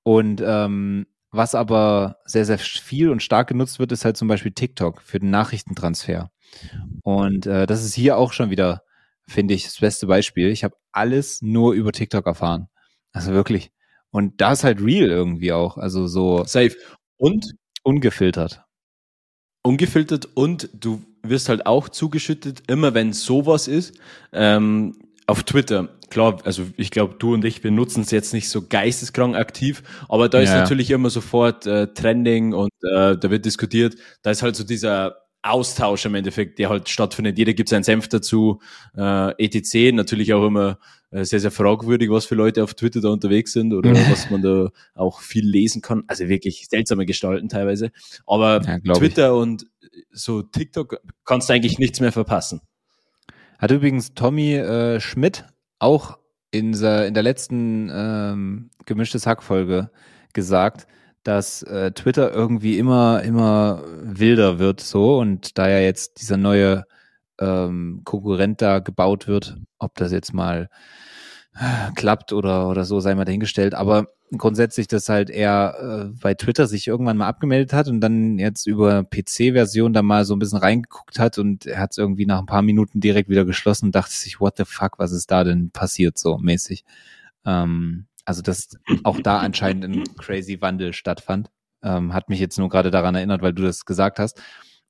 Und ähm, was aber sehr, sehr viel und stark genutzt wird, ist halt zum Beispiel TikTok für den Nachrichtentransfer. Und äh, das ist hier auch schon wieder, finde ich, das beste Beispiel. Ich habe alles nur über TikTok erfahren. Also wirklich. Und da ist halt real irgendwie auch. Also so. Safe. Und ungefiltert. Ungefiltert und du wirst halt auch zugeschüttet, immer wenn sowas ist, ähm, auf Twitter. Klar, also ich glaube, du und ich, wir nutzen es jetzt nicht so geisteskrank aktiv, aber da ist ja. natürlich immer sofort äh, Trending und äh, da wird diskutiert. Da ist halt so dieser Austausch im Endeffekt, der halt stattfindet. Jeder gibt seinen Senf dazu, äh, etc. Natürlich auch immer äh, sehr, sehr fragwürdig, was für Leute auf Twitter da unterwegs sind oder was man da auch viel lesen kann. Also wirklich seltsame Gestalten teilweise. Aber ja, Twitter ich. und so TikTok kannst du eigentlich nichts mehr verpassen. Hat übrigens Tommy äh, Schmidt auch in, in der letzten ähm, gemischtes Hack-Folge gesagt, dass äh, Twitter irgendwie immer, immer wilder wird so und da ja jetzt dieser neue ähm, Konkurrent da gebaut wird, ob das jetzt mal äh, klappt oder, oder so, sei mal dahingestellt. Aber grundsätzlich, dass halt er äh, bei Twitter sich irgendwann mal abgemeldet hat und dann jetzt über PC-Version da mal so ein bisschen reingeguckt hat und er hat es irgendwie nach ein paar Minuten direkt wieder geschlossen und dachte sich, what the fuck, was ist da denn passiert so mäßig? Ähm, also dass auch da anscheinend ein crazy Wandel stattfand. Ähm, hat mich jetzt nur gerade daran erinnert, weil du das gesagt hast.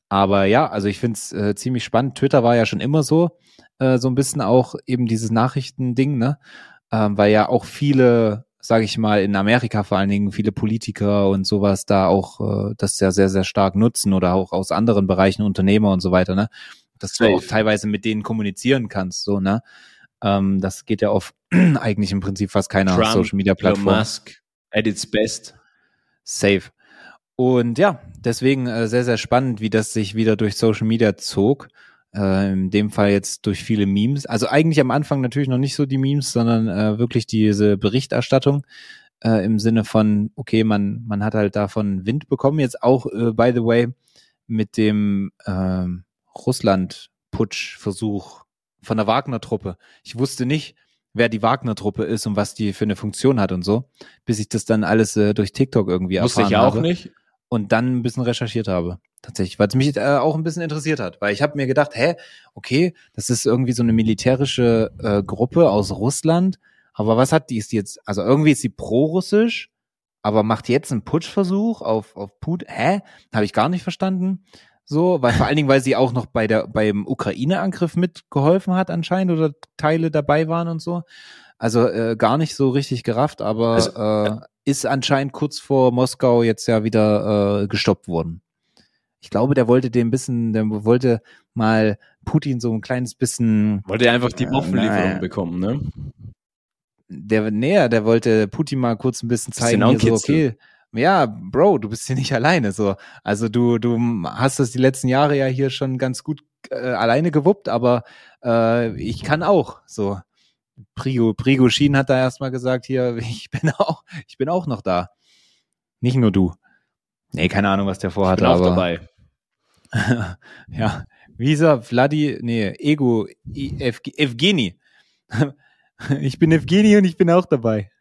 Aber ja, also ich finde es äh, ziemlich spannend. Twitter war ja schon immer so, äh, so ein bisschen auch eben dieses Nachrichtending, ne? Ähm, weil ja auch viele sage ich mal, in Amerika vor allen Dingen viele Politiker und sowas da auch äh, das ja sehr, sehr stark nutzen oder auch aus anderen Bereichen Unternehmer und so weiter, ne? Dass Safe. du auch teilweise mit denen kommunizieren kannst, so, ne? Ähm, das geht ja auf eigentlich im Prinzip fast keiner Trump, Social Media Plattform. Elon Musk at its best. Safe. Und ja, deswegen äh, sehr, sehr spannend, wie das sich wieder durch Social Media zog. Äh, in dem Fall jetzt durch viele Memes. Also eigentlich am Anfang natürlich noch nicht so die Memes, sondern äh, wirklich diese Berichterstattung äh, im Sinne von, okay, man, man hat halt davon Wind bekommen. Jetzt auch, äh, by the way, mit dem äh, Russland-Putsch-Versuch von der Wagner-Truppe. Ich wusste nicht, wer die Wagner-Truppe ist und was die für eine Funktion hat und so, bis ich das dann alles äh, durch TikTok irgendwie Wusste erfahren habe. Wusste ich auch nicht und dann ein bisschen recherchiert habe. Tatsächlich, weil es mich äh, auch ein bisschen interessiert hat. Weil ich habe mir gedacht, hä, okay, das ist irgendwie so eine militärische äh, Gruppe aus Russland. Aber was hat die? Ist die jetzt, also irgendwie ist sie pro-russisch, aber macht jetzt einen Putschversuch auf, auf Putin. Hä? Habe ich gar nicht verstanden. So, weil vor allen Dingen, weil sie auch noch bei der, beim Ukraine-Angriff mitgeholfen hat anscheinend oder Teile dabei waren und so. Also äh, gar nicht so richtig gerafft, aber also, äh, ist anscheinend kurz vor Moskau jetzt ja wieder äh, gestoppt worden. Ich glaube, der wollte den bisschen, der wollte mal Putin so ein kleines bisschen. Wollte er einfach die äh, Waffenlieferung bekommen, ne? Der, näher, der wollte Putin mal kurz ein bisschen zeigen, hier so, okay, ja, Bro, du bist hier nicht alleine, so. Also du, du hast das die letzten Jahre ja hier schon ganz gut äh, alleine gewuppt, aber äh, ich kann auch, so. Prigo, Prigoshin hat da erstmal gesagt, hier, ich bin auch, ich bin auch noch da. Nicht nur du. Nee, keine Ahnung, was der vorhat. Ich bin auch aber, dabei. ja, Visa, Vladi, nee, Ego, Ev, Evgeni. ich bin Evgeni und ich bin auch dabei.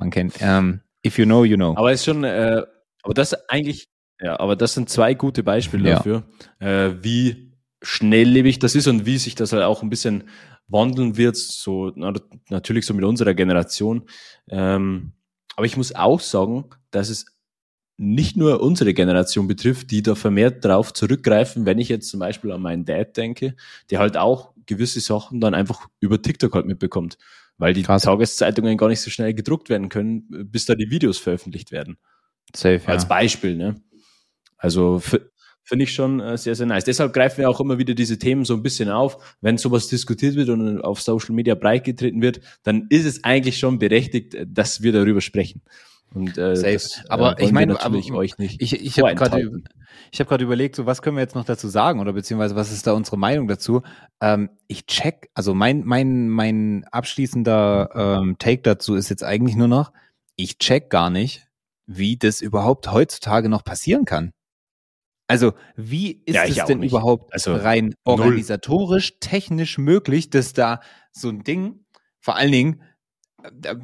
Man kennt, ähm, if you know, you know. Aber ist schon, äh, aber das eigentlich, ja, aber das sind zwei gute Beispiele ja. dafür, äh, wie schnelllebig das ist und wie sich das halt auch ein bisschen wandeln wird, so na, natürlich so mit unserer Generation. Ähm, aber ich muss auch sagen, dass es nicht nur unsere Generation betrifft, die da vermehrt darauf zurückgreifen, wenn ich jetzt zum Beispiel an meinen Dad denke, der halt auch gewisse Sachen dann einfach über TikTok halt mitbekommt, weil die Krass. Tageszeitungen gar nicht so schnell gedruckt werden können, bis da die Videos veröffentlicht werden. Safe, Als ja. Beispiel, ne? Also finde ich schon äh, sehr, sehr nice. Deshalb greifen wir auch immer wieder diese Themen so ein bisschen auf. Wenn sowas diskutiert wird und auf Social Media breitgetreten wird, dann ist es eigentlich schon berechtigt, dass wir darüber sprechen. Und äh, Safe. Das, äh, aber äh, ich meine, natürlich euch nicht. Ich, ich habe gerade ich habe gerade überlegt, so was können wir jetzt noch dazu sagen oder beziehungsweise was ist da unsere Meinung dazu? Ähm, ich check, also mein mein mein abschließender ähm, Take dazu ist jetzt eigentlich nur noch, ich check gar nicht, wie das überhaupt heutzutage noch passieren kann. Also, wie ist ja, es denn nicht. überhaupt also, rein organisatorisch, null. technisch möglich, dass da so ein Ding, vor allen Dingen,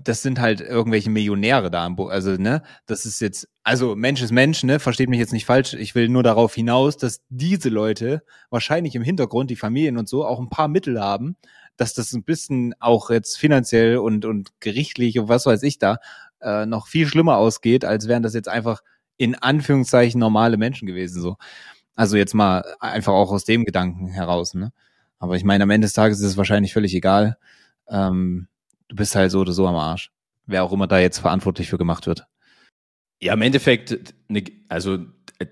das sind halt irgendwelche Millionäre da am Bo also ne, das ist jetzt also Mensch ist Mensch, ne, versteht mich jetzt nicht falsch, ich will nur darauf hinaus, dass diese Leute wahrscheinlich im Hintergrund die Familien und so auch ein paar Mittel haben, dass das ein bisschen auch jetzt finanziell und und gerichtlich und was weiß ich da äh, noch viel schlimmer ausgeht, als wären das jetzt einfach in Anführungszeichen normale Menschen gewesen, so. Also jetzt mal einfach auch aus dem Gedanken heraus, ne? Aber ich meine, am Ende des Tages ist es wahrscheinlich völlig egal. Ähm, du bist halt so oder so am Arsch. Wer auch immer da jetzt verantwortlich für gemacht wird. Ja, im Endeffekt, ne, also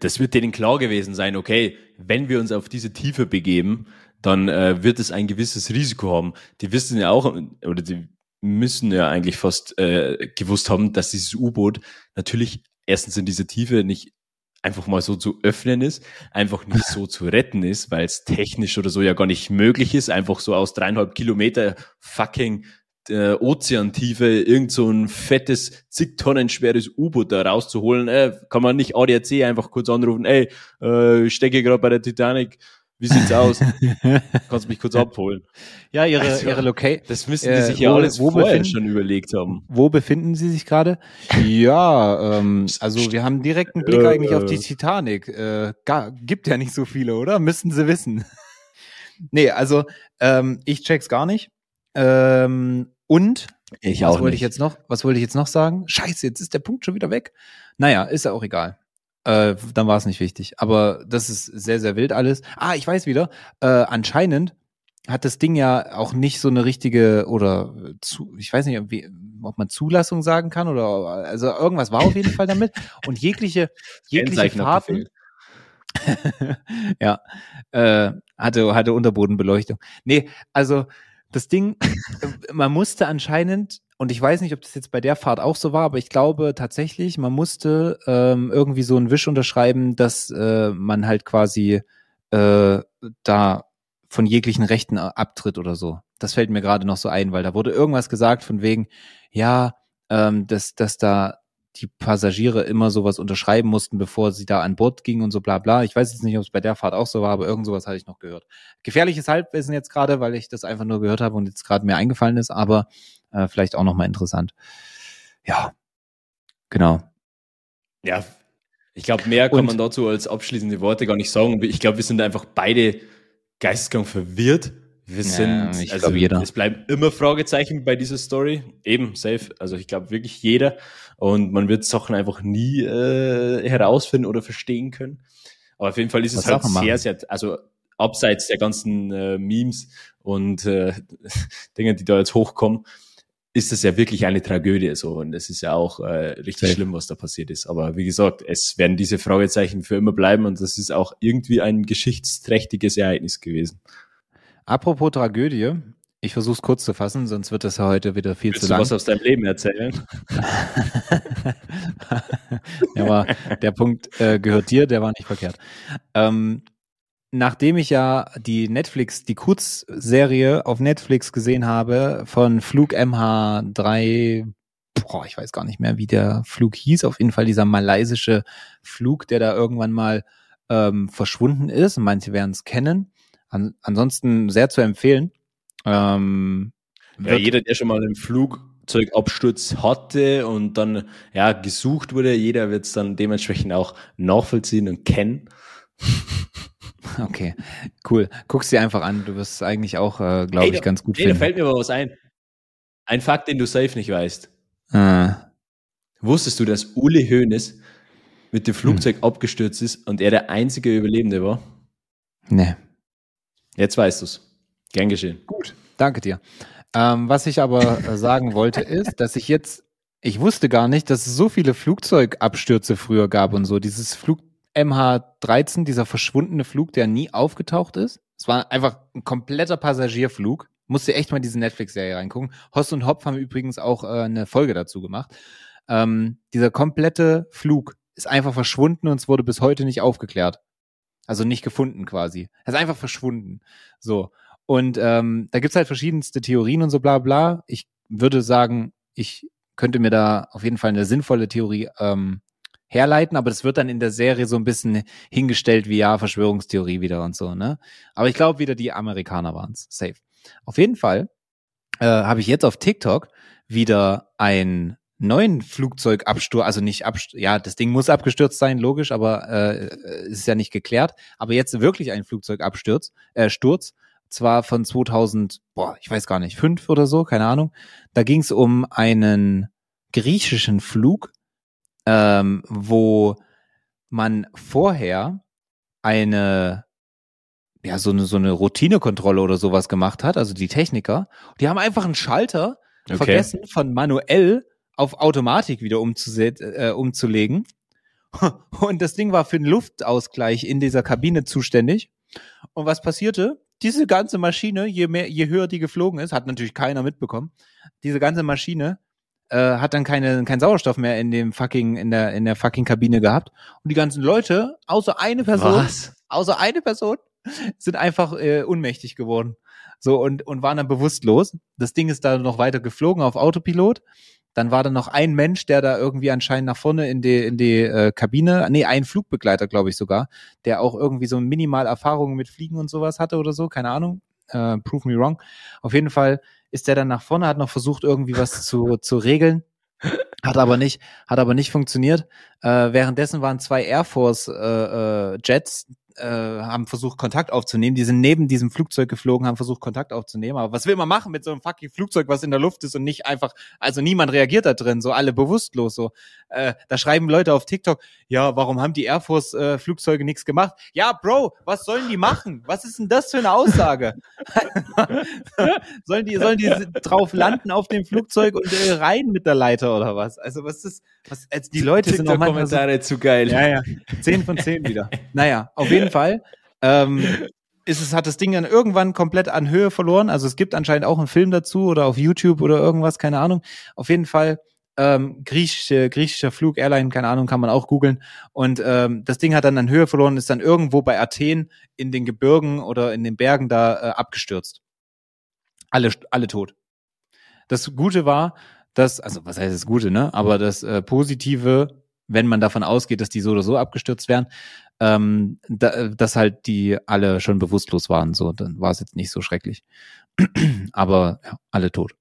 das wird denen klar gewesen sein, okay, wenn wir uns auf diese Tiefe begeben, dann äh, wird es ein gewisses Risiko haben. Die wissen ja auch, oder die müssen ja eigentlich fast äh, gewusst haben, dass dieses U-Boot natürlich erstens in diese Tiefe nicht einfach mal so zu öffnen ist, einfach nicht so zu retten ist, weil es technisch oder so ja gar nicht möglich ist, einfach so aus dreieinhalb Kilometer fucking äh, Ozeantiefe irgend so ein fettes, zig Tonnen schweres U-Boot da rauszuholen, äh, kann man nicht ADAC einfach kurz anrufen, ey, äh, ich stecke gerade bei der Titanic, wie sieht's aus? Kannst du mich kurz abholen? Ja, ihre, also, ihre Location. Das müssen die sich äh, ja wo, alles wo vorher schon überlegt haben. Wo befinden sie sich gerade? Ja, ähm, also wir haben direkten Blick äh, eigentlich auf die Titanic. Äh, gar, gibt ja nicht so viele, oder? Müssten sie wissen. nee, also ähm, ich check's gar nicht. Ähm, und ich was auch wollte ich jetzt noch? Was wollte ich jetzt noch sagen? Scheiße, jetzt ist der Punkt schon wieder weg. Naja, ist ja auch egal. Äh, dann war es nicht wichtig. Aber das ist sehr, sehr wild alles. Ah, ich weiß wieder. Äh, anscheinend hat das Ding ja auch nicht so eine richtige oder zu, ich weiß nicht, ob man Zulassung sagen kann oder also irgendwas war auf jeden Fall damit und jegliche jegliche Fahrten ja, äh, hatte hatte Unterbodenbeleuchtung. Nee, also das Ding, man musste anscheinend und ich weiß nicht, ob das jetzt bei der Fahrt auch so war, aber ich glaube tatsächlich, man musste ähm, irgendwie so einen Wisch unterschreiben, dass äh, man halt quasi äh, da von jeglichen Rechten abtritt oder so. Das fällt mir gerade noch so ein, weil da wurde irgendwas gesagt von wegen, ja, ähm, dass, dass da die Passagiere immer sowas unterschreiben mussten, bevor sie da an Bord gingen und so bla bla. Ich weiß jetzt nicht, ob es bei der Fahrt auch so war, aber irgend sowas hatte ich noch gehört. Gefährliches Halbwissen jetzt gerade, weil ich das einfach nur gehört habe und jetzt gerade mir eingefallen ist, aber äh, vielleicht auch nochmal interessant. Ja, genau. Ja, ich glaube, mehr kann und, man dazu als abschließende Worte gar nicht sagen. Ich glaube, wir sind einfach beide geisteskrank verwirrt. Wir sind, ja, ich also glaub, jeder. es bleiben immer Fragezeichen bei dieser Story. Eben, safe. Also ich glaube wirklich jeder. Und man wird Sachen einfach nie äh, herausfinden oder verstehen können. Aber auf jeden Fall ist Was es halt sehr, sehr, also abseits der ganzen äh, Memes und äh, Dinge, die da jetzt hochkommen, ist das ja wirklich eine Tragödie so und es ist ja auch äh, richtig Safe. schlimm, was da passiert ist. Aber wie gesagt, es werden diese Fragezeichen für immer bleiben und das ist auch irgendwie ein geschichtsträchtiges Ereignis gewesen. Apropos Tragödie, ich versuche es kurz zu fassen, sonst wird das ja heute wieder viel Willst zu lang. Du was aus deinem Leben erzählen? ja, aber der Punkt äh, gehört dir, der war nicht verkehrt. Ähm, nachdem ich ja die Netflix, die Kurzserie auf Netflix gesehen habe von Flug MH3, boah, ich weiß gar nicht mehr, wie der Flug hieß, auf jeden Fall dieser malaysische Flug, der da irgendwann mal ähm, verschwunden ist. Manche werden es kennen. An, ansonsten sehr zu empfehlen. Ähm, ja, jeder, der schon mal einen Flugzeugabsturz hatte und dann ja gesucht wurde, jeder wird es dann dementsprechend auch nachvollziehen und kennen. Okay, cool. Guck's dir einfach an. Du wirst es eigentlich auch, äh, glaube ich, ganz gut ey, finden. Da fällt mir aber was ein. Ein Fakt, den du safe nicht weißt. Ah. Wusstest du, dass Uli Hoeneß mit dem Flugzeug hm. abgestürzt ist und er der einzige Überlebende war? Nee. Jetzt weißt du's. Gern geschehen. Gut, danke dir. Ähm, was ich aber äh, sagen wollte, ist, dass ich jetzt, ich wusste gar nicht, dass es so viele Flugzeugabstürze früher gab und so. Dieses Flug, MH13, dieser verschwundene Flug, der nie aufgetaucht ist. Es war einfach ein kompletter Passagierflug. Musste echt mal diese Netflix-Serie reingucken. Hoss und Hopf haben übrigens auch äh, eine Folge dazu gemacht. Ähm, dieser komplette Flug ist einfach verschwunden und es wurde bis heute nicht aufgeklärt. Also nicht gefunden quasi. Er ist einfach verschwunden. So. Und ähm, da gibt's halt verschiedenste Theorien und so bla bla. Ich würde sagen, ich könnte mir da auf jeden Fall eine sinnvolle Theorie ähm, herleiten, aber das wird dann in der Serie so ein bisschen hingestellt wie ja, Verschwörungstheorie wieder und so, ne? Aber ich glaube wieder, die Amerikaner waren's. Safe. Auf jeden Fall äh, habe ich jetzt auf TikTok wieder ein neuen Flugzeugabsturz, also nicht Absturz, ja, das Ding muss abgestürzt sein, logisch, aber äh, ist ja nicht geklärt. Aber jetzt wirklich ein Flugzeugabsturz, äh, Sturz, zwar von 2000, boah, ich weiß gar nicht, fünf oder so, keine Ahnung. Da ging es um einen griechischen Flug ähm, wo man vorher eine ja so eine so eine Routinekontrolle oder sowas gemacht hat, also die Techniker, die haben einfach einen Schalter okay. vergessen von manuell auf Automatik wieder äh, umzulegen. Und das Ding war für den Luftausgleich in dieser Kabine zuständig. Und was passierte? Diese ganze Maschine, je mehr, je höher die geflogen ist, hat natürlich keiner mitbekommen. Diese ganze Maschine äh, hat dann keine, kein Sauerstoff mehr in dem fucking, in der, in der fucking Kabine gehabt. Und die ganzen Leute, außer eine Person, Was? außer eine Person, sind einfach äh, unmächtig geworden. So und, und waren dann bewusstlos. Das Ding ist da noch weiter geflogen auf Autopilot. Dann war da noch ein Mensch, der da irgendwie anscheinend nach vorne in die, in die äh, Kabine, nee, ein Flugbegleiter, glaube ich sogar, der auch irgendwie so minimal Erfahrungen mit Fliegen und sowas hatte oder so, keine Ahnung. Äh, prove me wrong. Auf jeden Fall ist der dann nach vorne, hat noch versucht, irgendwie was zu, zu regeln. Hat aber nicht, hat aber nicht funktioniert. Äh, währenddessen waren zwei Air Force äh, äh, Jets äh, haben versucht, Kontakt aufzunehmen. Die sind neben diesem Flugzeug geflogen, haben versucht, Kontakt aufzunehmen. Aber was will man machen mit so einem fucking Flugzeug, was in der Luft ist und nicht einfach, also niemand reagiert da drin, so alle bewusstlos so. Äh, da schreiben Leute auf TikTok, ja, warum haben die Air Force äh, Flugzeuge nichts gemacht? Ja, Bro, was sollen die machen? Was ist denn das für eine Aussage? sollen die, sollen die drauf landen auf dem Flugzeug und äh, rein mit der Leiter oder was? Also was ist, was, also die Leute sind auch manchmal Kommentare so, zu geil. Ja, ja. Zehn von zehn wieder. Naja, auf jeden Fall. Ähm, ist es, hat das Ding dann irgendwann komplett an Höhe verloren. Also es gibt anscheinend auch einen Film dazu oder auf YouTube oder irgendwas, keine Ahnung. Auf jeden Fall ähm, griechische, griechischer Flug, Airline, keine Ahnung, kann man auch googeln. Und ähm, das Ding hat dann an Höhe verloren, ist dann irgendwo bei Athen in den Gebirgen oder in den Bergen da äh, abgestürzt. Alle, alle tot. Das Gute war, dass, also was heißt das Gute, ne? Aber das äh, Positive, wenn man davon ausgeht, dass die so oder so abgestürzt wären, ähm, da, dass halt die alle schon bewusstlos waren. So, dann war es jetzt nicht so schrecklich. Aber ja, alle tot.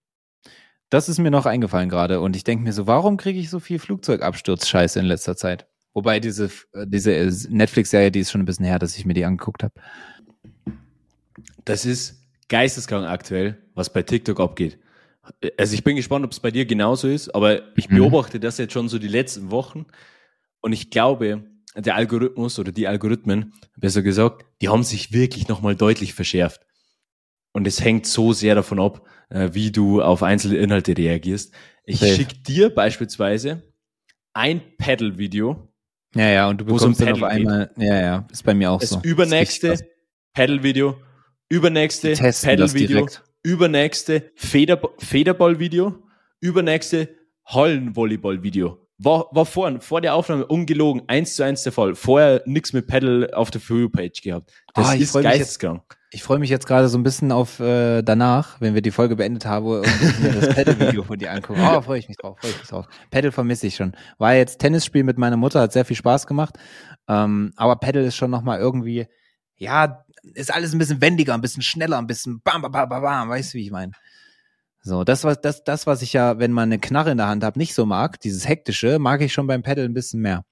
Das ist mir noch eingefallen gerade und ich denke mir so, warum kriege ich so viel Flugzeugabsturz-Scheiße in letzter Zeit? Wobei diese, diese Netflix-Serie, die ist schon ein bisschen her, dass ich mir die angeguckt habe. Das ist geisteskrank aktuell, was bei TikTok abgeht. Also ich bin gespannt, ob es bei dir genauso ist, aber ich mhm. beobachte das jetzt schon so die letzten Wochen und ich glaube, der Algorithmus oder die Algorithmen, besser gesagt, die haben sich wirklich nochmal deutlich verschärft. Und es hängt so sehr davon ab, äh, wie du auf einzelne Inhalte reagierst. Ich okay. schick dir beispielsweise ein Paddle-Video. Ja, ja, und du bekommst dann auf einmal, geht. ja, ja, ist bei mir auch das so. Übernächste Paddle-Video, übernächste Paddle-Video, übernächste Federball-Video, übernächste Hallenvolleyball-Video. War, war vor, vor der Aufnahme ungelogen, eins zu eins der Fall. Vorher nix mit Pedal auf der For Page gehabt. Das ah, ist geisteskrank. Ich freue mich jetzt gerade so ein bisschen auf äh, danach, wenn wir die Folge beendet haben und das Pedal-Video von dir angucken. Oh, freue ich mich drauf, freue ich mich drauf. Pedal vermisse ich schon. War jetzt Tennisspiel mit meiner Mutter, hat sehr viel Spaß gemacht. Ähm, aber Pedal ist schon nochmal irgendwie, ja, ist alles ein bisschen wendiger, ein bisschen schneller, ein bisschen bam, bam, bam, bam, weißt du, wie ich meine? So, das, was, das, das, was ich ja, wenn man eine Knarre in der Hand hat, nicht so mag, dieses hektische, mag ich schon beim Pedal ein bisschen mehr.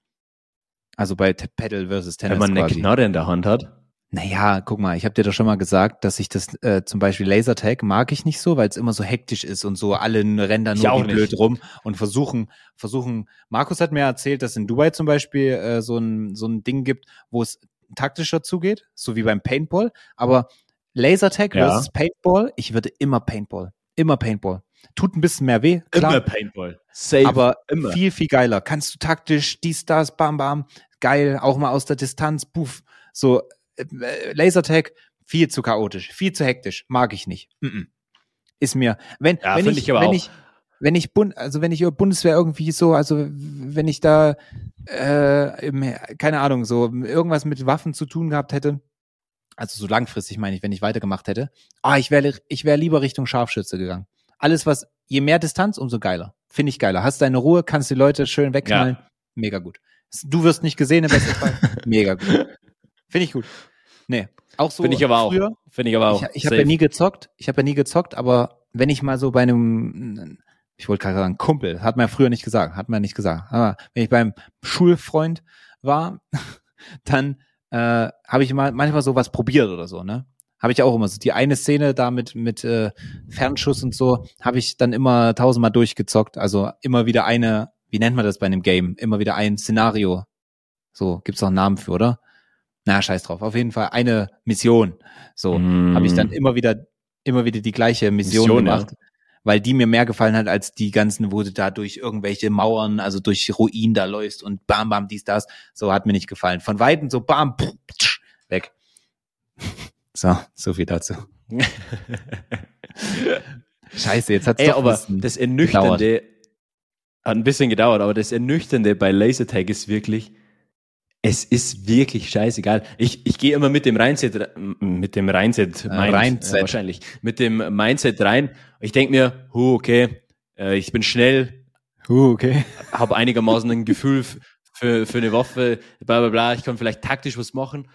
Also bei Pedal versus Tennis. Wenn man quasi. eine Knarre in der Hand hat? Naja, guck mal, ich habe dir doch schon mal gesagt, dass ich das äh, zum Beispiel Lasertag mag ich nicht so, weil es immer so hektisch ist und so alle rennen da nur wie blöd rum und versuchen, versuchen. Markus hat mir erzählt, dass in Dubai zum Beispiel äh, so ein so ein Ding gibt, wo es taktischer zugeht, so wie beim Paintball. Aber Lasertag ja. versus Paintball, ich würde immer Paintball. Immer Paintball. Tut ein bisschen mehr weh, klar. Immer Paintball. Safe. Aber immer. viel, viel geiler. Kannst du taktisch, dies, das, bam, bam. Geil. Auch mal aus der Distanz, puff. So, äh, Lasertag, viel zu chaotisch, viel zu hektisch. Mag ich nicht. Mm -mm. Ist mir, wenn, ja, wenn ich, ich wenn auch. ich, wenn ich Bund, also wenn ich über Bundeswehr irgendwie so, also wenn ich da, äh, keine Ahnung, so irgendwas mit Waffen zu tun gehabt hätte, also so langfristig meine ich, wenn ich weitergemacht hätte, ah, ich wäre ich wäre lieber Richtung Scharfschütze gegangen. Alles, was, je mehr Distanz, umso geiler. Finde ich geiler. Hast deine Ruhe, kannst die Leute schön wegknallen. Ja. Mega gut. Du wirst nicht gesehen im besten Fall. Mega gut. Finde ich gut. Nee. Auch so. Finde ich aber früher, auch. Finde ich aber auch. Ich, ich habe ja nie gezockt. Ich habe ja nie gezockt, aber wenn ich mal so bei einem, ich wollte gerade sagen, Kumpel, hat man ja früher nicht gesagt, hat man nicht gesagt. Aber wenn ich beim Schulfreund war, dann äh, habe ich mal manchmal sowas probiert oder so, ne? Habe ich auch immer so. Die eine Szene da mit, mit äh, Fernschuss und so, habe ich dann immer tausendmal durchgezockt. Also immer wieder eine, wie nennt man das bei einem Game? Immer wieder ein Szenario. So, gibt's auch einen Namen für, oder? Na, scheiß drauf. Auf jeden Fall eine Mission. So, mm. habe ich dann immer wieder, immer wieder die gleiche Mission, Mission gemacht. Ja weil die mir mehr gefallen hat als die ganzen, wo du da durch irgendwelche Mauern, also durch Ruinen da läufst und bam, bam, dies, das. So hat mir nicht gefallen. Von Weitem so bam, pff, weg. So, so viel dazu. Scheiße, jetzt hat's Ey, doch aber das Ernüchternde, gedauert. hat ein bisschen gedauert, aber das Ernüchternde bei Lasertag ist wirklich, es ist wirklich scheißegal. Ich, ich gehe immer mit dem Mindset, mit dem Mindset, Mind, Mindset. Äh, wahrscheinlich, mit dem Mindset rein. Ich denke mir, hu, okay, äh, ich bin schnell, hu, okay, habe einigermaßen ein Gefühl für, für eine Waffe, bla bla bla, ich kann vielleicht taktisch was machen.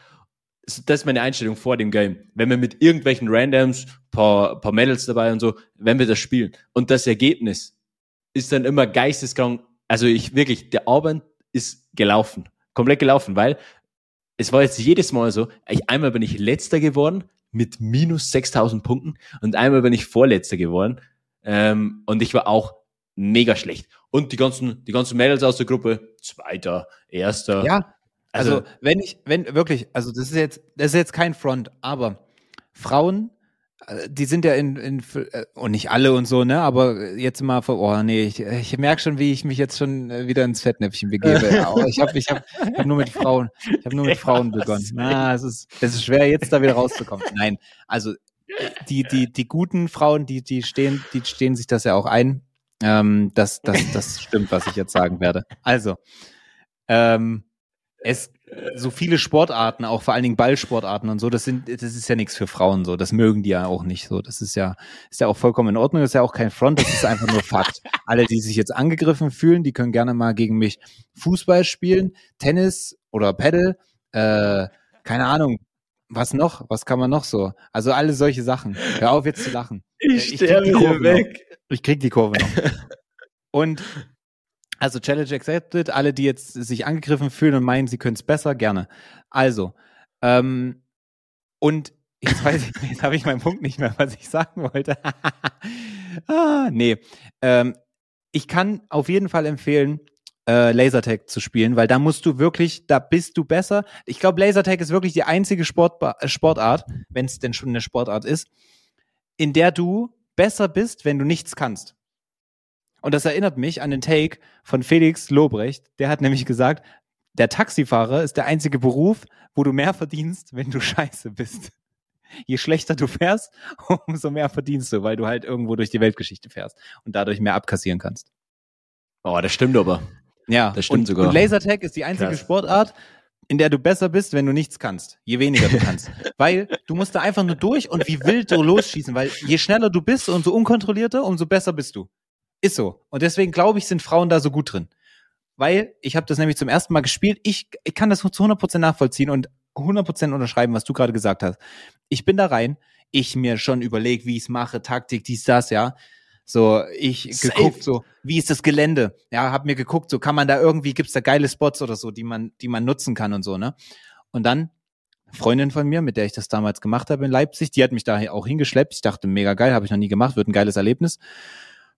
Das ist meine Einstellung vor dem Game. Wenn wir mit irgendwelchen Randoms, paar, paar Medals dabei und so, wenn wir das spielen. Und das Ergebnis ist dann immer geisteskrank. Also ich wirklich, der Abend ist gelaufen komplett gelaufen, weil es war jetzt jedes Mal so, ich, einmal bin ich letzter geworden mit minus 6000 Punkten und einmal bin ich vorletzter geworden ähm, und ich war auch mega schlecht. Und die ganzen, die ganzen Mädels aus der Gruppe, zweiter, erster. Ja, also, also wenn ich, wenn wirklich, also das ist jetzt, das ist jetzt kein Front, aber Frauen die sind ja in, in äh, und nicht alle und so, ne? Aber jetzt mal vor, oh nee, ich, ich merke schon, wie ich mich jetzt schon äh, wieder ins Fettnäpfchen begebe. ich habe ich hab, ich hab nur mit Frauen, ich habe nur mit Frauen begonnen. Na, es ist, es ist schwer, jetzt da wieder rauszukommen. Nein, also die, die, die guten Frauen, die, die stehen, die stehen sich das ja auch ein. Ähm, das, das, das stimmt, was ich jetzt sagen werde. Also, ähm, es so viele Sportarten, auch vor allen Dingen Ballsportarten und so, das sind, das ist ja nichts für Frauen so. Das mögen die ja auch nicht so. Das ist ja, ist ja auch vollkommen in Ordnung. Das ist ja auch kein Front. Das ist einfach nur Fakt. Alle, die sich jetzt angegriffen fühlen, die können gerne mal gegen mich Fußball spielen, Tennis oder Paddle, äh, keine Ahnung. Was noch? Was kann man noch so? Also alle solche Sachen. Hör auf jetzt zu lachen. Ich, ich sterbe hier weg. Noch. Ich krieg die Kurve noch. Und also Challenge accepted. Alle, die jetzt sich angegriffen fühlen und meinen, sie können es besser, gerne. Also, ähm, und jetzt weiß ich, jetzt habe ich meinen Punkt nicht mehr, was ich sagen wollte. ah, nee. Ähm, ich kann auf jeden Fall empfehlen, äh, Lasertag zu spielen, weil da musst du wirklich, da bist du besser. Ich glaube, Lasertag ist wirklich die einzige Sportba Sportart, wenn es denn schon eine Sportart ist, in der du besser bist, wenn du nichts kannst. Und das erinnert mich an den Take von Felix Lobrecht. Der hat nämlich gesagt, der Taxifahrer ist der einzige Beruf, wo du mehr verdienst, wenn du scheiße bist. Je schlechter du fährst, umso mehr verdienst du, weil du halt irgendwo durch die Weltgeschichte fährst und dadurch mehr abkassieren kannst. Oh, das stimmt aber. Ja, das stimmt und, sogar. Und Lasertag ist die einzige Krass. Sportart, in der du besser bist, wenn du nichts kannst. Je weniger du kannst. weil du musst da einfach nur durch und wie wild du losschießen, weil je schneller du bist und so unkontrollierter, umso besser bist du. Ist so. Und deswegen glaube ich, sind Frauen da so gut drin. Weil ich habe das nämlich zum ersten Mal gespielt. Ich, ich kann das zu 100% nachvollziehen und 100% unterschreiben, was du gerade gesagt hast. Ich bin da rein, ich mir schon überlegt, wie ich es mache, Taktik, dies, das, ja. So, ich Safe. geguckt, so, wie ist das Gelände? Ja, hab mir geguckt, so kann man da irgendwie, gibt's da geile Spots oder so, die man, die man nutzen kann und so, ne? Und dann Freundin von mir, mit der ich das damals gemacht habe in Leipzig, die hat mich da auch hingeschleppt. Ich dachte, mega geil, habe ich noch nie gemacht, wird ein geiles Erlebnis.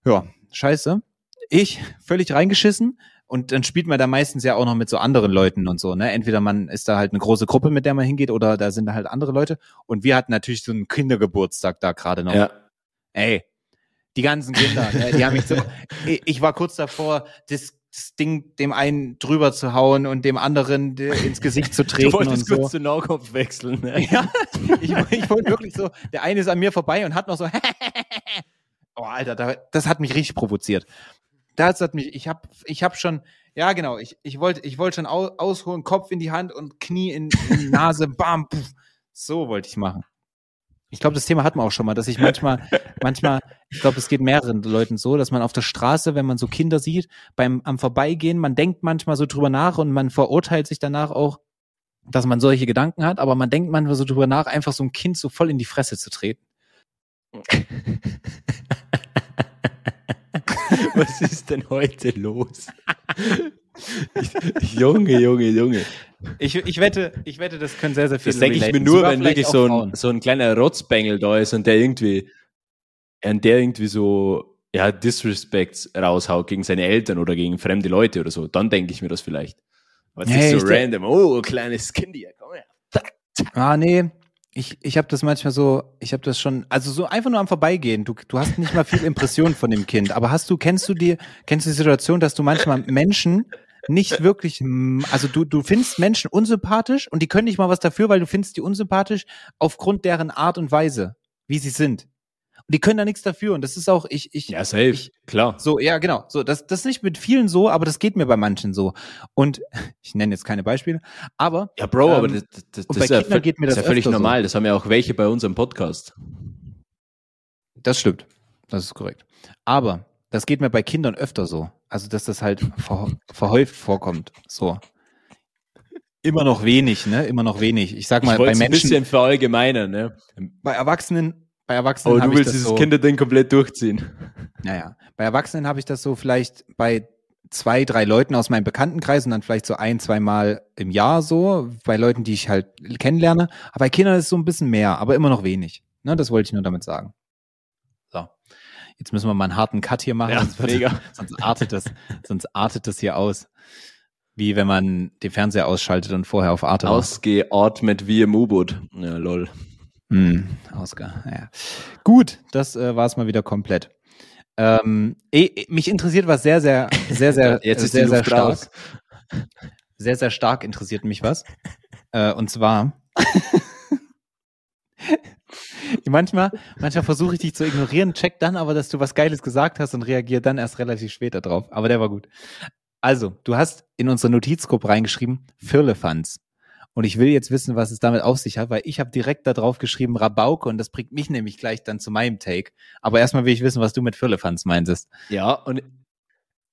Ja, scheiße. Ich völlig reingeschissen. Und dann spielt man da meistens ja auch noch mit so anderen Leuten und so, ne? Entweder man ist da halt eine große Gruppe, mit der man hingeht, oder da sind da halt andere Leute. Und wir hatten natürlich so einen Kindergeburtstag da gerade noch. Ja. Ey, die ganzen Kinder, ne? die haben mich so. Ich war kurz davor, das, das Ding dem einen drüber zu hauen und dem anderen ins Gesicht zu treten. Du wolltest und kurz so. zu Nahkopf wechseln, ne? Ja, ich, ich wollte wirklich so, der eine ist an mir vorbei und hat noch so Oh, Alter, da, das hat mich richtig provoziert. Das hat mich, ich habe ich hab schon, ja genau, ich, ich wollte ich wollte schon aus, ausholen, Kopf in die Hand und Knie in, in die Nase, bam, puff. So wollte ich machen. Ich glaube, das Thema hatten wir auch schon mal, dass ich manchmal, manchmal, ich glaube, es geht mehreren Leuten so, dass man auf der Straße, wenn man so Kinder sieht, beim am Vorbeigehen, man denkt manchmal so drüber nach und man verurteilt sich danach auch, dass man solche Gedanken hat, aber man denkt manchmal so drüber nach, einfach so ein Kind so voll in die Fresse zu treten. Was ist denn heute los? Junge, Junge, Junge. Ich, ich, wette, ich wette, das können sehr, sehr viele Das denke ich mir nur, Sogar wenn wirklich so ein, so ein kleiner Rotzbengel da ist und der irgendwie, und der irgendwie so, ja, Disrespects raushaut gegen seine Eltern oder gegen fremde Leute oder so, dann denke ich mir das vielleicht. Aber es ist so random, oh, kleines Kind hier, komm her. Ah, nee, ich, ich habe das manchmal so, ich habe das schon, also so einfach nur am Vorbeigehen. Du, du hast nicht mal viel Impression von dem Kind, aber hast du, kennst du die, kennst du die Situation, dass du manchmal Menschen nicht wirklich, also du, du findest Menschen unsympathisch und die können nicht mal was dafür, weil du findest die unsympathisch aufgrund deren Art und Weise, wie sie sind. Die können da nichts dafür. Und das ist auch, ich, ich. Ja, safe, ich, klar. So, ja, genau. So, das, das ist nicht mit vielen so, aber das geht mir bei manchen so. Und ich nenne jetzt keine Beispiele, aber. Ja, Bro, ähm, aber das, das, das ist, ja, geht mir das ist ja völlig normal. So. Das haben ja auch welche bei unserem Podcast. Das stimmt. Das ist korrekt. Aber das geht mir bei Kindern öfter so. Also, dass das halt ver, verhäuft vorkommt. So. Immer noch wenig, ne? Immer noch wenig. Ich sag mal, ich bei Menschen. Ein bisschen verallgemeinern, ne? Bei Erwachsenen bei Erwachsenen. Aber du willst dieses so, Kinderding komplett durchziehen. Naja, bei Erwachsenen habe ich das so vielleicht bei zwei, drei Leuten aus meinem Bekanntenkreis und dann vielleicht so ein, zwei Mal im Jahr so, bei Leuten, die ich halt kennenlerne. Aber bei Kindern ist es so ein bisschen mehr, aber immer noch wenig. Ne, das wollte ich nur damit sagen. So. Jetzt müssen wir mal einen harten Cut hier machen, Ja, sonst, wird, sonst artet das, sonst artet das hier aus. Wie wenn man den Fernseher ausschaltet und vorher auf Arte macht. Ausgeatmet wie im U-Boot. Ja, lol. Hm, Ausgar, ja. Gut, das äh, war es mal wieder komplett. Ähm, eh, mich interessiert was sehr, sehr, sehr, sehr, Jetzt ist sehr, sehr stark. raus. Sehr, sehr stark interessiert mich was. Äh, und zwar, manchmal, manchmal versuche ich dich zu ignorieren, check dann aber, dass du was Geiles gesagt hast und reagiere dann erst relativ später drauf. Aber der war gut. Also, du hast in unsere Notizgruppe reingeschrieben, Firlefanz. Und ich will jetzt wissen, was es damit auf sich hat, weil ich habe direkt da drauf geschrieben Rabauke und das bringt mich nämlich gleich dann zu meinem Take. Aber erstmal will ich wissen, was du mit Firlefanz meintest. Ja, und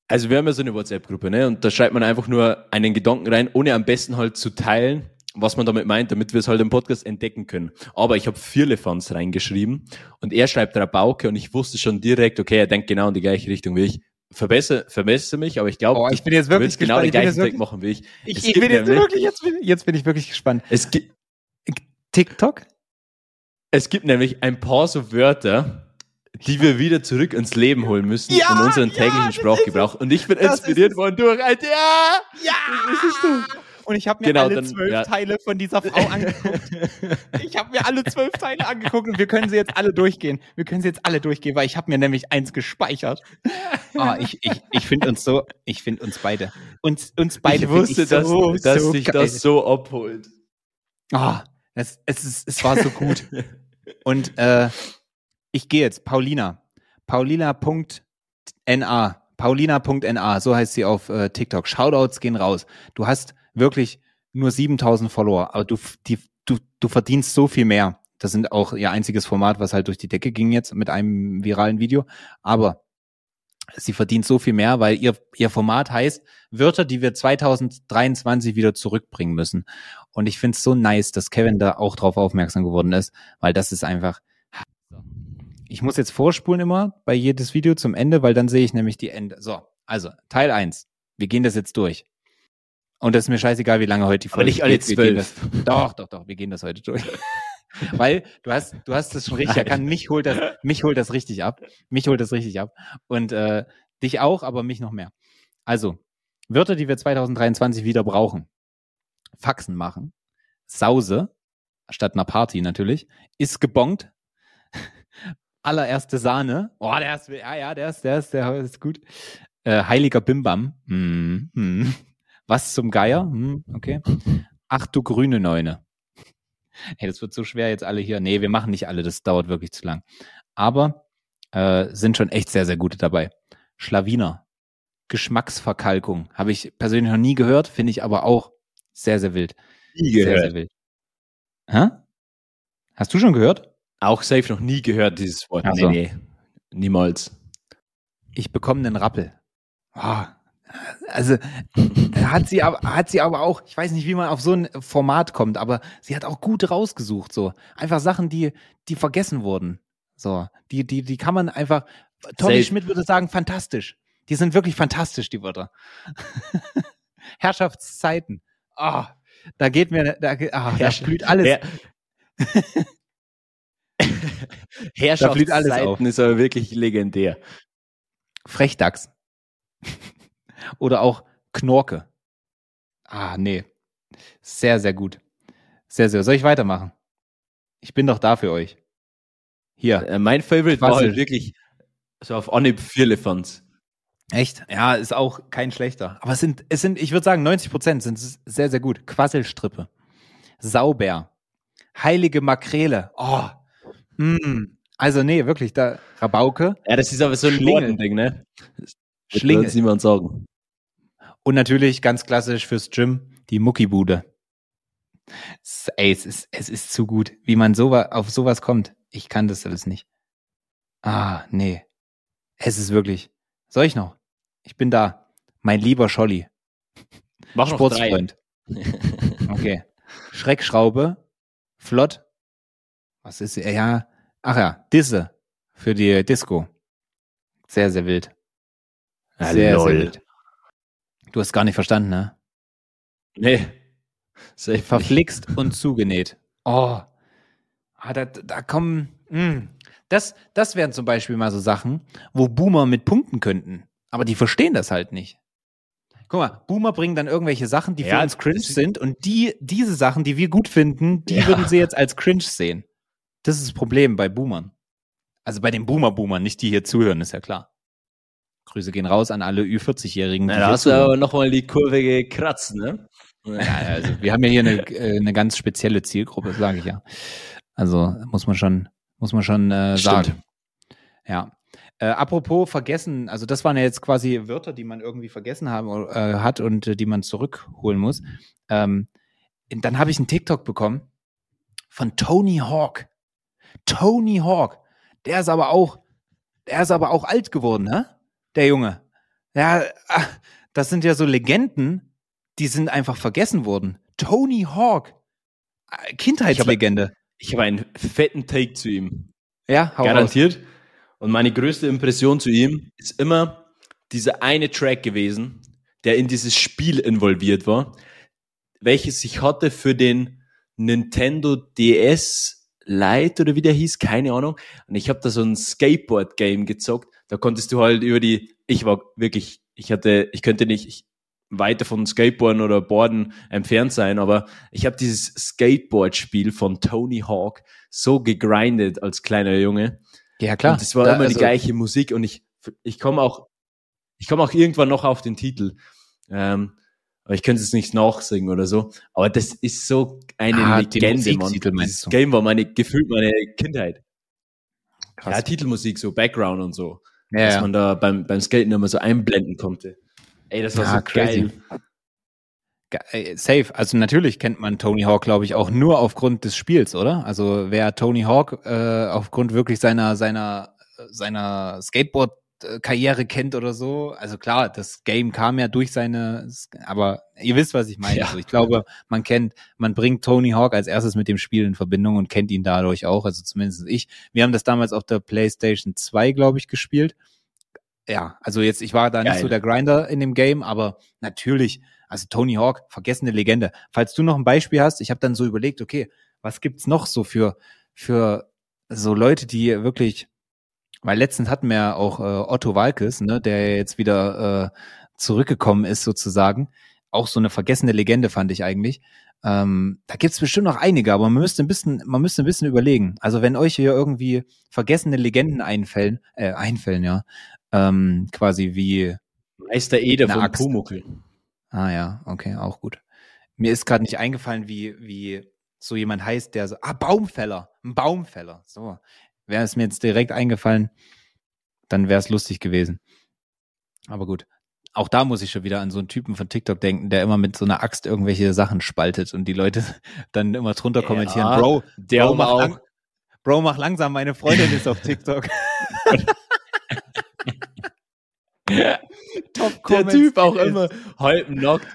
also wir haben ja so eine WhatsApp-Gruppe, ne? Und da schreibt man einfach nur einen Gedanken rein, ohne am besten halt zu teilen, was man damit meint, damit wir es halt im Podcast entdecken können. Aber ich habe Vierlefanz reingeschrieben und er schreibt Rabauke und ich wusste schon direkt, okay, er denkt genau in die gleiche Richtung wie ich. Verbessere, verbessere mich, aber ich glaube, Oh, ich bin jetzt wirklich genau den gespannt. Ich bin gleichen jetzt Take machen wie ich. Ich, ich bin jetzt wirklich, jetzt bin, jetzt bin ich wirklich gespannt. Es gibt, TikTok? Es gibt nämlich ein paar so Wörter, die wir wieder zurück ins Leben holen müssen Ja, in unseren ja, täglichen das Sprachgebrauch. Und ich bin Das inspiriert worden durch ein Ja! Ja! Das ist es Und ich habe mir Genau, alle dann- zwölf ja. Teile von dieser Frau angeguckt. Ich habe mir alle zwölf Teile angeguckt und wir können sie jetzt alle durchgehen. Wir können sie jetzt alle durchgehen, weil ich habe mir nämlich eins gespeichert. Ah, ich ich, ich finde uns so, ich finde uns beide. Uns, uns beide Ich find wusste, ich so, dass, dass so sich geil. das so abholt. Ah, es, es, ist, es war so gut. Und äh, ich gehe jetzt, Paulina. Paulina.na. Paulina.na, so heißt sie auf äh, TikTok. Shoutouts gehen raus. Du hast wirklich nur 7000 Follower, aber du, die, du, du verdienst so viel mehr. Das sind auch ihr einziges Format, was halt durch die Decke ging jetzt mit einem viralen Video. Aber sie verdient so viel mehr, weil ihr, ihr Format heißt Wörter, die wir 2023 wieder zurückbringen müssen. Und ich finde es so nice, dass Kevin da auch drauf aufmerksam geworden ist, weil das ist einfach. Ich muss jetzt vorspulen immer bei jedes Video zum Ende, weil dann sehe ich nämlich die Ende. So, also Teil eins. Wir gehen das jetzt durch. Und das ist mir scheißegal, wie lange heute die Aber Folge nicht alle zwölf. Doch, doch, doch, wir gehen das heute durch. Weil du hast, du hast das schon richtig erkannt. Mich holt das, mich holt das richtig ab. Mich holt das richtig ab. Und äh, dich auch, aber mich noch mehr. Also, Wörter, die wir 2023 wieder brauchen. Faxen machen. Sause, statt einer Party natürlich. Ist gebongt. Allererste Sahne. Oh, der ist, ja, ja, der ist, der ist, der ist gut. Äh, heiliger Bimbam. Hm, hm. Was zum Geier? Hm, okay. Ach du grüne Neune. Hey, das wird so schwer jetzt alle hier. Nee, wir machen nicht alle, das dauert wirklich zu lang. Aber äh, sind schon echt sehr, sehr gute dabei. Schlawiner. Geschmacksverkalkung. Habe ich persönlich noch nie gehört, finde ich aber auch sehr, sehr wild. Nie Sehr, sehr wild. Hä? Hast du schon gehört? Auch safe noch nie gehört, dieses Wort. Ach so. Nee, nee. Niemals. Ich bekomme einen Rappel. Ah, also hat sie aber hat sie aber auch, ich weiß nicht, wie man auf so ein Format kommt, aber sie hat auch gut rausgesucht so. Einfach Sachen, die die vergessen wurden. So, die die die kann man einfach Tommy. Schmidt würde sagen fantastisch. Die sind wirklich fantastisch die Wörter. Herrschaftszeiten. Ah, da geht mir da, ah, da blüht alles. Her blüht alles auf. Herrschaftszeiten ist aber wirklich legendär. Frechdachs. Oder auch Knorke. Ah, nee. Sehr, sehr gut. Sehr, sehr. Soll ich weitermachen? Ich bin doch da für euch. Hier. Äh, mein Favorite war Quassel. halt wirklich so auf Anhieb Vierlefanz. Echt? Ja, ist auch kein schlechter. Aber es sind, es sind, ich würde sagen, 90 Prozent sind sehr, sehr gut. Quasselstrippe. Sauber. Heilige Makrele. Oh. Mm. Also, nee, wirklich, da, Rabauke. Ja, das ist aber so ein Schlingel. Norden-Ding, ne? Schlingel. Wird niemand sagen. Und natürlich ganz klassisch fürs Gym, die Muckibude. Es- Ey, es ist, es ist zu gut, wie man sowas, auf sowas kommt. Ich kann das alles nicht. Ah, nee. Es ist wirklich. Soll ich noch? Ich bin da. Mein lieber Scholli. Mach. Sportsfreund. Okay. Schreckschraube. Flott. Was ist, ja, ach ja, Disse. Für die Disco. Sehr, sehr wild. Ja, Sehr, lol. sehr wild. Du hast gar nicht verstanden, ne? Nee. Safe Verflixt und zugenäht. Oh. Ah, da, da kommen. Mh. Hm. Das, das wären zum Beispiel mal so Sachen, wo Boomer mit punkten könnten. Aber die verstehen das halt nicht. Guck mal, Boomer bringen dann irgendwelche Sachen, die ja, für uns cringe sind und die, diese Sachen, die wir gut finden, die ja. würden sie jetzt als cringe sehen. Das ist das Problem bei Boomern. Also bei den Boomer-Boomern, nicht die hier zuhören, ist ja klar. Grüße gehen raus an alle Ü40-Jährigen. Da hast du aber nochmal die Kurve gekratzt, ne? Ja, also wir haben ja hier eine, äh, eine ganz spezielle Zielgruppe, sage ich ja. Also muss man schon, muss man schon äh, sagen. Ja. Äh, apropos vergessen, also das waren ja jetzt quasi Wörter, die man irgendwie vergessen haben, äh, hat und äh, die man zurückholen muss. Ähm, dann habe ich einen TikTok bekommen von Tony Hawk. Tony Hawk. Der ist aber auch, der ist aber auch alt geworden, ne? Der Junge. Ja, ah, das sind ja so Legenden, die sind einfach vergessen worden. Tony Hawk. Äh, Kindheitslegende. Ich habe hab einen fetten Take zu ihm. Ja, hau Garantiert. Raus. Und meine größte Impression zu ihm ist immer dieser eine Track gewesen, der in dieses Spiel involviert war, welches ich hatte für den Nintendo DS Lite oder wie der hieß, keine Ahnung. Und ich habe da so ein Skateboard-Game gezockt. Da konntest du halt über die, ich war wirklich, ich hatte, ich könnte nicht ich, weiter von Skateboarden oder Boarden entfernt sein, aber ich habe dieses Skateboard-Spiel von Tony Hawk so gegrindet als kleiner Junge. Ja, klar. Und es war da, immer also, die gleiche Musik und ich, ich komme auch, ich komme auch irgendwann noch auf den Titel. Ähm, aber ich könnte es nicht nachsingen oder so. Aber das ist so eine ah, Legende, Mann. Dieses? Game war meine, gefühlt meine Kindheit. Krass. Ja, Titelmusik, so Background und so. Ja, dass man da beim, beim Skaten immer so einblenden konnte. Ey, das war ja, so crazy. geil. Safe. Also natürlich kennt man Tony Hawk, glaube ich, auch nur aufgrund des Spiels, oder? Also wer Tony Hawk äh, aufgrund wirklich seiner seiner seiner Skateboard Karriere kennt oder so. Also klar, das Game kam ja durch seine, aber ihr wisst, was ich meine. Ja. Also ich glaube, man kennt, man bringt Tony Hawk als erstes mit dem Spiel in Verbindung und kennt ihn dadurch auch, also zumindest ich. Wir haben das damals auf der PlayStation 2, glaube ich, gespielt. Ja, also jetzt, ich war da Geil. nicht so der Grinder in dem Game, aber natürlich, also Tony Hawk, vergessene Legende. Falls du noch ein Beispiel hast, ich habe dann so überlegt, okay, was gibt's noch so für, für so Leute, die wirklich weil letztens hatten wir auch äh, Otto Walkes, ne, der jetzt wieder äh, zurückgekommen ist sozusagen. Auch so eine vergessene Legende fand ich eigentlich. Ähm, da gibt's bestimmt noch einige, aber man müsste ein bisschen, man müsste ein bisschen überlegen. Also wenn euch hier irgendwie vergessene Legenden einfällen, äh, einfällen, ja, ähm, quasi wie Meister Ede von Pumuckl. Ah ja, okay, auch gut. Mir ist gerade nicht eingefallen, wie wie so jemand heißt, der so ah Baumfäller, ein Baumfäller. So, wäre es mir jetzt direkt eingefallen, dann wäre es lustig gewesen. Aber gut. Auch da muss ich schon wieder an so einen Typen von TikTok denken, der immer mit so einer Axt irgendwelche Sachen spaltet und die Leute dann immer drunter kommentieren, ja, Bro, der Bro, mach lang, Bro, mach langsam, meine Freundin ist auf TikTok. Top der Typ auch immer halb knockt.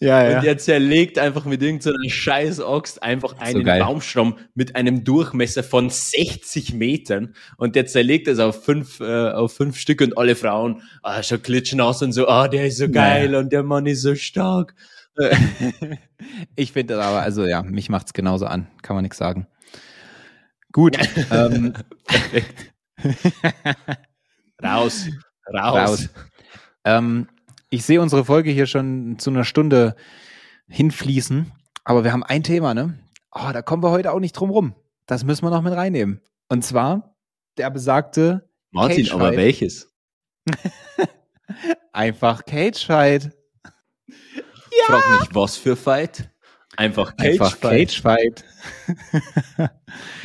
Ja, ja. Und der zerlegt einfach mit irgendeiner scheiß Axt einfach einen so Baumstamm mit einem Durchmesser von 60 Metern und der zerlegt es auf fünf, äh, auf fünf Stück und alle Frauen, ah, schon klitschen aus und so, ah, der ist so geil ja. und der Mann ist so stark. ich finde das aber, also ja, mich macht's genauso an, kann man nichts sagen. Gut. ähm, Perfekt. raus, raus. raus. Ähm, ich sehe unsere Folge hier schon zu einer Stunde hinfließen, aber wir haben ein Thema, ne? Oh, da kommen wir heute auch nicht drum rum. Das müssen wir noch mit reinnehmen. Und zwar der besagte Martin, Cage aber welches? Einfach Cage Fight. Ja. Frag nicht, was für Fight. Einfach Cage Einfach Fight. Cage Fight.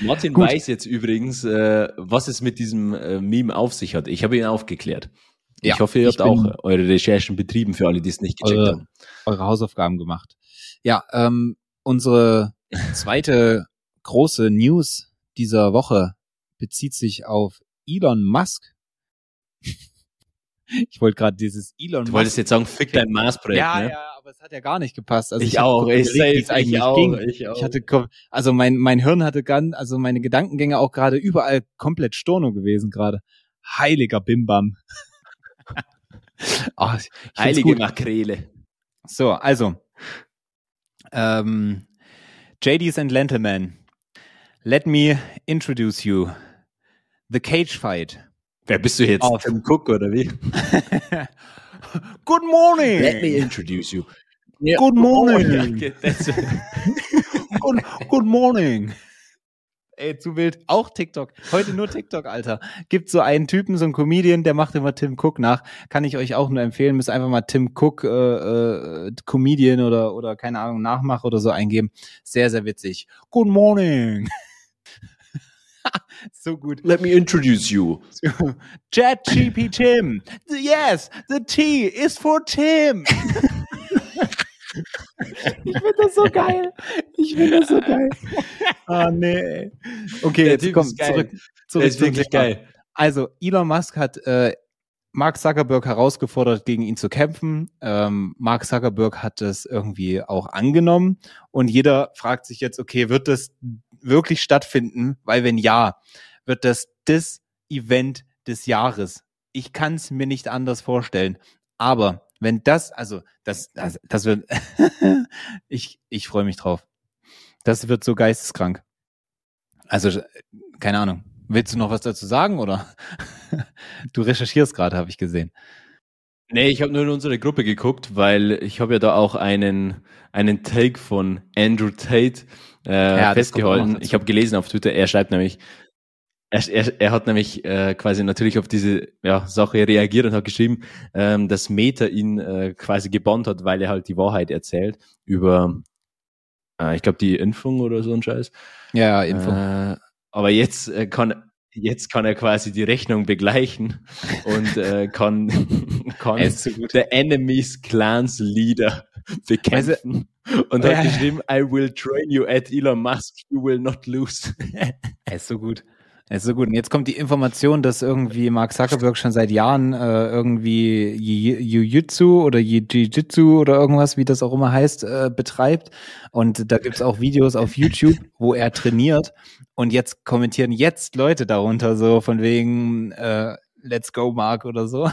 Martin Gut. weiß jetzt übrigens, äh, was es mit diesem äh, Meme auf sich hat. Ich habe ihn aufgeklärt. Ja, ich hoffe, ihr habt auch eure Recherchen betrieben für alle, die es nicht gecheckt eure, haben. Eure Hausaufgaben gemacht. Ja, ähm, unsere zweite große News dieser Woche bezieht sich auf Elon Musk. ich wollte gerade dieses Elon Musk. Du wolltest jetzt sagen, fick dein Mars-Projekt, ja, ne? Ja, aber es hat ja gar nicht gepasst. Also ich, ich auch, ich, ich, ich auch, ging. ich auch. Ich hatte, also mein, mein Hirn hatte ganz, also meine Gedankengänge auch gerade überall komplett Storno gewesen gerade. Heiliger Bimbam. Oh, Heilige Makrele. So, also. Ähm, JDs and Gentlemen, let me introduce you. The Cage Fight. Wer bist du jetzt? Auf. Tim Cook oder wie? Good morning. Let me introduce you. Yeah. Good morning. good, good morning. Ey, zu wild. Auch TikTok. Heute nur TikTok, Alter. Gibt so einen Typen, so einen Comedian, der macht immer Tim Cook nach. Kann ich euch auch nur empfehlen. Müsst einfach mal Tim Cook, äh, äh, Comedian oder, oder keine Ahnung, Nachmach oder so eingeben. Sehr, sehr witzig. Good morning. so gut. Let me introduce you. Chat GP Tim. Yes, the T is for Tim. Ich finde das so geil. Ich finde das so geil. Ah, nee. Okay, jetzt komm, zurück, zurück. ist wirklich geil. Also, Elon Musk hat äh, Mark Zuckerberg herausgefordert, gegen ihn zu kämpfen. Ähm, Mark Zuckerberg hat es irgendwie auch angenommen. Und jeder fragt sich jetzt, okay, wird das wirklich stattfinden? Weil wenn ja, wird das das Event des Jahres. Ich kann es mir nicht anders vorstellen. Aber wenn das, also das, das, das wird, ich, ich freue mich drauf. Das wird so geisteskrank. Also, keine Ahnung. Willst du noch was dazu sagen oder? du recherchierst gerade, habe ich gesehen. Nee, ich habe nur in unsere Gruppe geguckt, weil ich habe ja da auch einen, einen Take von Andrew Tate äh, ja, festgehalten. Ich habe gelesen auf Twitter, er schreibt nämlich, er, er, er hat nämlich äh, quasi natürlich auf diese ja, Sache reagiert und hat geschrieben, ähm, dass Meta ihn äh, quasi gebannt hat, weil er halt die Wahrheit erzählt über, äh, ich glaube, die Impfung oder so ein Scheiß. Ja, Impfung. Äh, aber jetzt äh, kann jetzt kann er quasi die Rechnung begleichen und äh, kann, kann so the enemy's clans leader bekämpfen also, und hat geschrieben, I will train you at Elon Musk, you will not lose. er ist so gut. Ist so gut. Und jetzt kommt die Information, dass irgendwie Mark Zuckerberg schon seit Jahren äh, irgendwie Jiu-Jitsu oder Jiu-Jitsu oder irgendwas, wie das auch immer heißt, äh, betreibt. Und da gibt's auch Videos auf YouTube, wo er trainiert. Und jetzt kommentieren jetzt Leute darunter so von wegen äh, Let's go, Mark oder so.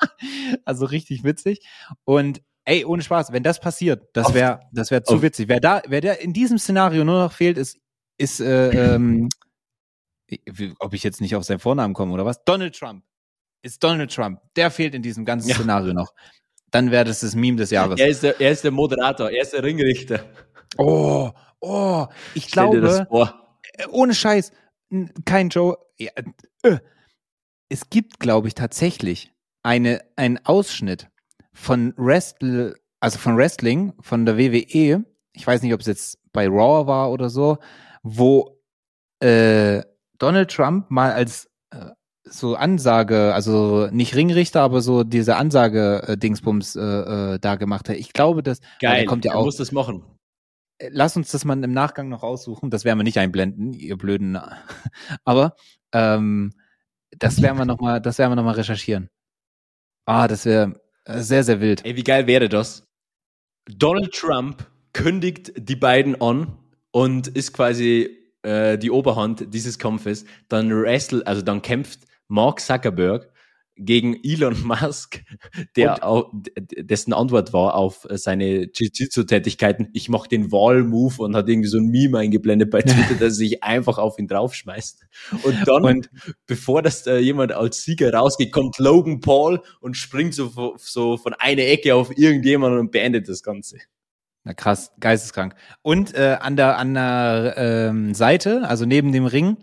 also richtig witzig. Und ey, ohne Spaß, wenn das passiert, das wäre das wäre zu witzig. Wer da, wer der in diesem Szenario nur noch fehlt, ist ist äh, ähm, ob ich jetzt nicht auf seinen Vornamen komme oder was? Donald Trump. Ist Donald Trump. Der fehlt in diesem ganzen ja. Szenario noch. Dann wäre das das Meme des Jahres. Er ist, der, er ist der Moderator, er ist der Ringrichter. Oh, oh, ich Stell glaube, äh, ohne Scheiß, kein Joe. Ja, äh, es gibt, glaube ich, tatsächlich eine, einen Ausschnitt von Wrestle, also von Wrestling, von der WWE. Ich weiß nicht, ob es jetzt bei Raw war oder so, wo äh, Donald Trump mal als äh, so Ansage, also nicht Ringrichter, aber so diese Ansage-Dingsbums äh, äh, da gemacht hat. Ich glaube, dass Geil, kommt ja auch. muss das machen. Äh, lass uns das mal im Nachgang noch raussuchen. Das werden wir nicht einblenden, ihr blöden. Aber ähm, das werden wir noch mal, das werden wir noch mal recherchieren. Ah, das wäre äh, sehr sehr wild. Ey, wie geil wäre das? Donald Trump kündigt die beiden an und ist quasi äh, die Oberhand dieses Kampfes, dann wrestle, also dann kämpft Mark Zuckerberg gegen Elon Musk, der auch, dessen Antwort war auf seine Jiu-Jitsu-Tätigkeiten, ich mache den Wall-Move und hat irgendwie so ein Meme eingeblendet bei Twitter, dass er sich einfach auf ihn draufschmeißt. Und dann, und, bevor das da jemand als Sieger rausgeht, kommt Logan Paul und springt so, so von einer Ecke auf irgendjemanden und beendet das Ganze. Na krass, geisteskrank. Und äh, an der, an der ähm, Seite, also neben dem Ring,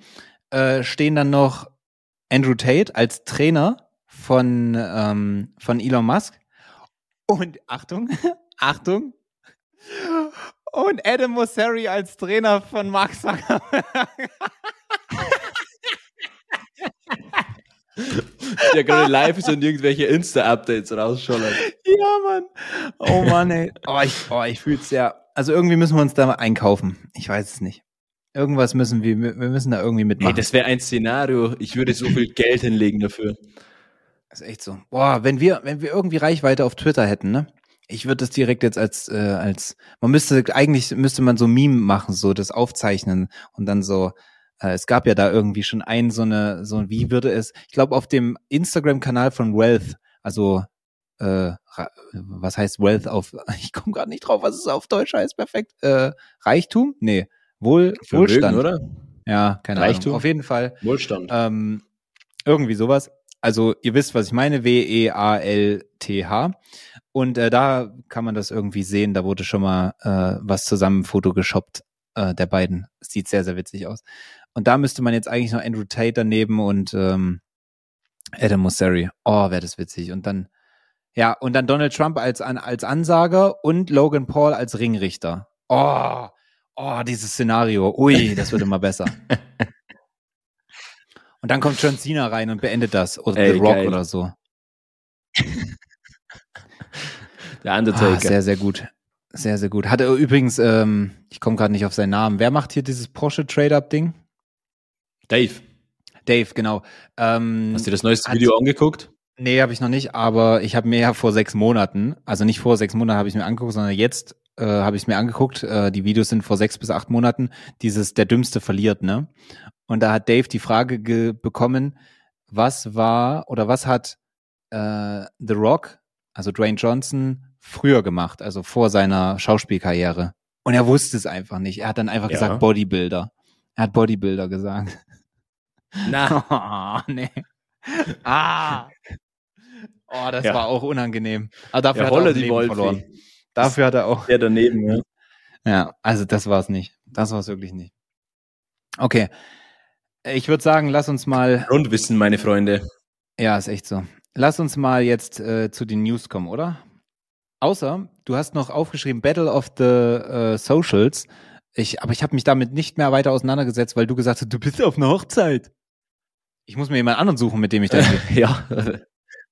äh, stehen dann noch Andrew Tate als Trainer von, ähm, von Elon Musk. Und Achtung, Achtung. Und Adam Mosseri als Trainer von Mark Zuckerberg. der gerade live ist und irgendwelche Insta-Updates rausschauen. Ja, Mann. Oh Mann, ey. Oh, ich, oh, ich fühl's ja. Also irgendwie müssen wir uns da mal einkaufen. Ich weiß es nicht. Irgendwas müssen wir, wir müssen da irgendwie mitmachen. Ey, das wäre ein Szenario. Ich würde so viel Geld hinlegen dafür. Das ist echt so. Boah, wenn wir, wenn wir irgendwie Reichweite auf Twitter hätten, ne? Ich würde das direkt jetzt als, äh, als, man müsste, eigentlich müsste man so Meme machen, so das aufzeichnen und dann so, es gab ja da irgendwie schon ein, so eine, so wie würde es, ich glaube auf dem Instagram-Kanal von Wealth, also äh, was heißt Wealth auf, ich komme gerade nicht drauf, was es auf Deutsch heißt, perfekt. Äh, Reichtum? Nee, Wohl, Vermögen, Wohlstand. oder? Ja, keine Reichtum. Ahnung. Auf jeden Fall. Wohlstand. Ähm, irgendwie sowas. Also ihr wisst, was ich meine, W-E-A-L-T-H. Und äh, da kann man das irgendwie sehen. Da wurde schon mal äh, was zusammen photogeshoppt äh, der beiden. Sieht sehr, sehr witzig aus. Und da müsste man jetzt eigentlich noch Andrew Tate daneben und ähm, Adam Mosseri. Oh, wäre das witzig. Und dann, ja, und dann Donald Trump als, als Ansager und Logan Paul als Ringrichter. Oh, oh, dieses Szenario. Ui, das wird immer besser. Und dann kommt John Cena rein und beendet das. Oder Ey, The Rock geil. oder so. Der Undertaker. Ah, sehr, sehr gut. Sehr, sehr gut. Hatte übrigens, ähm, ich komme gerade nicht auf seinen Namen. Wer macht hier dieses Porsche Trade-Up-Ding? Dave. Dave, genau. Ähm, Hast du das neueste Video angeguckt? Nee, habe ich noch nicht, aber ich habe mir ja vor sechs Monaten, also nicht vor sechs Monaten habe ich mir angeguckt, sondern jetzt äh, habe ich mir angeguckt. Äh, die Videos sind vor sechs bis acht Monaten. Dieses Der Dümmste verliert, ne? Und da hat Dave die Frage bekommen, was war oder was hat äh, The Rock, also Dwayne Johnson, früher gemacht, also vor seiner Schauspielkarriere. Und er wusste es einfach nicht. Er hat dann einfach ja. gesagt Bodybuilder. Er hat Bodybuilder gesagt. Na. Oh, nee. Ah. Oh, das ja. war auch unangenehm. Aber dafür ja, hat er auch die Leben verloren. Dafür hat er auch. Der daneben, ja. Ja, also das war es nicht. Das war es wirklich nicht. Okay. Ich würde sagen, lass uns mal. Grundwissen, meine Freunde. Ja, ist echt so. Lass uns mal jetzt äh, zu den News kommen, oder? Außer, du hast noch aufgeschrieben Battle of the äh, Socials. Ich, aber ich habe mich damit nicht mehr weiter auseinandergesetzt, weil du gesagt hast, du bist auf einer Hochzeit. Ich muss mir jemand anderen suchen, mit dem ich da Ja,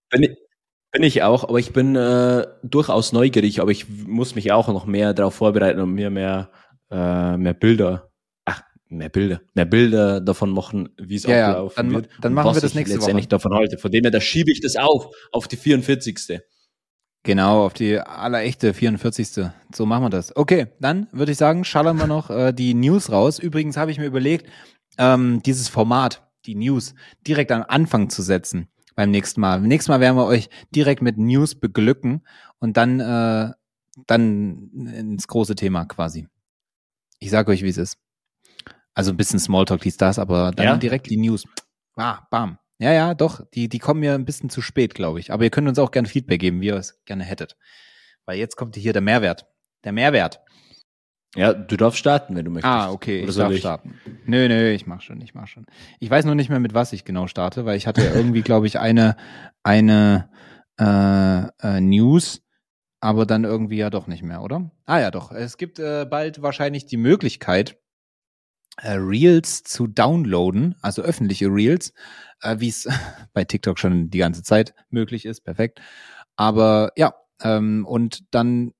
bin ich, bin ich auch, aber ich bin äh, durchaus neugierig, aber ich muss mich auch noch mehr darauf vorbereiten und mir mehr, äh, mehr Bilder, ach, mehr Bilder, mehr Bilder davon machen, wie es ja, ablaufen dann, wird. Dann machen wir das nächste letztendlich Woche. davon halte. Von dem her, da schiebe ich das auf, auf die 44. Genau, auf die allerechte 44. So machen wir das. Okay, dann würde ich sagen, schallern wir noch äh, die News raus. Übrigens habe ich mir überlegt, ähm, dieses Format, die News, direkt am Anfang zu setzen beim nächsten Mal. Beim nächsten Mal werden wir euch direkt mit News beglücken und dann, äh, dann ins große Thema quasi. Ich sage euch, wie es ist. Also ein bisschen Smalltalk hieß das, aber dann ja? direkt die News. Ah, bam. Ja, ja, doch. Die, die kommen mir ein bisschen zu spät, glaube ich. Aber ihr könnt uns auch gerne Feedback geben, wie ihr es gerne hättet. Weil jetzt kommt hier der Mehrwert. Der Mehrwert. Ja, du darfst starten, wenn du möchtest. Ah, okay, Oder ich darf ich? starten. Nö, nö, ich mach schon, ich mach schon. Ich weiß nur nicht mehr, mit was ich genau starte, weil ich hatte irgendwie, glaube ich, eine, eine äh, äh, News, aber dann irgendwie ja doch nicht mehr, oder? Ah ja, doch. Es gibt äh, bald wahrscheinlich die Möglichkeit, äh, Reels zu downloaden, also öffentliche Reels, äh, wie es bei TikTok schon die ganze Zeit möglich ist. Perfekt. Aber ja, ähm, und dann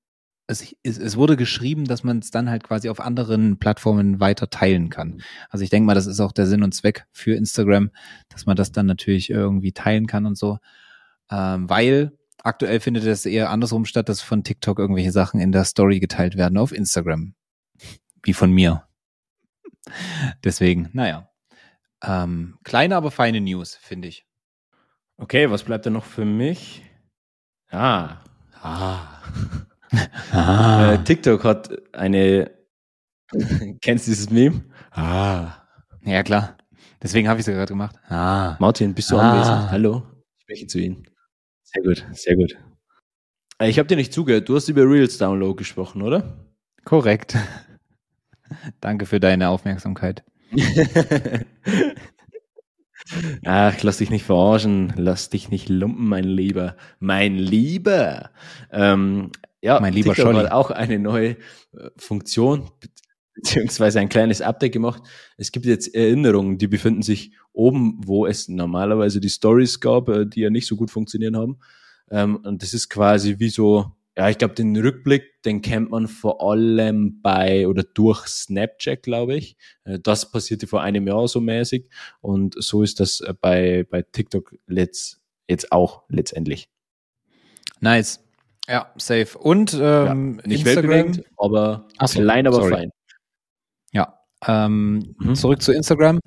es, es, wurde geschrieben, dass man es dann halt quasi auf anderen Plattformen weiter teilen kann. Also ich denke mal, das ist auch der Sinn und Zweck für Instagram, dass man das dann natürlich irgendwie teilen kann und so. Ähm, weil aktuell findet es eher andersrum statt, dass von TikTok irgendwelche Sachen in der Story geteilt werden auf Instagram. Wie von mir. Deswegen, naja. Ähm, kleine, aber feine News, finde ich. Okay, was bleibt denn noch für mich? Ah. Ah. Ah. Äh, TikTok hat eine. Kennst du dieses Meme? Ah. Ja, klar. Deswegen habe ich es gerade gemacht. Ah. Martin, bist du ah. anwesend? Hallo? Ich spreche zu Ihnen. Sehr gut, sehr gut. Äh, ich habe dir nicht zugehört. Du hast über Reels Download gesprochen, oder? Korrekt. Danke für deine Aufmerksamkeit. Ach, lass dich nicht verarschen, lass dich nicht lumpen, mein Lieber. Mein Lieber. Ähm, ja, mein lieber TikTok Scholli. hat auch eine neue äh, Funktion beziehungsweise ein kleines Update gemacht. Es gibt jetzt Erinnerungen, die befinden sich oben, wo es normalerweise die Stories gab, äh, die ja nicht so gut funktionieren haben. Ähm, und das ist quasi wie so, ja, ich glaube, den Rückblick, den kennt man vor allem bei oder durch Snapchat, glaube ich. Äh, das passierte vor einem Jahr so mäßig und so ist das bei, bei TikTok letzt, jetzt auch letztendlich. Nice. Ja, safe. Und ähm, ja, nicht Instagram, aber so, klein, aber sorry. fein. Ja, ähm, mhm. zurück zu Instagram.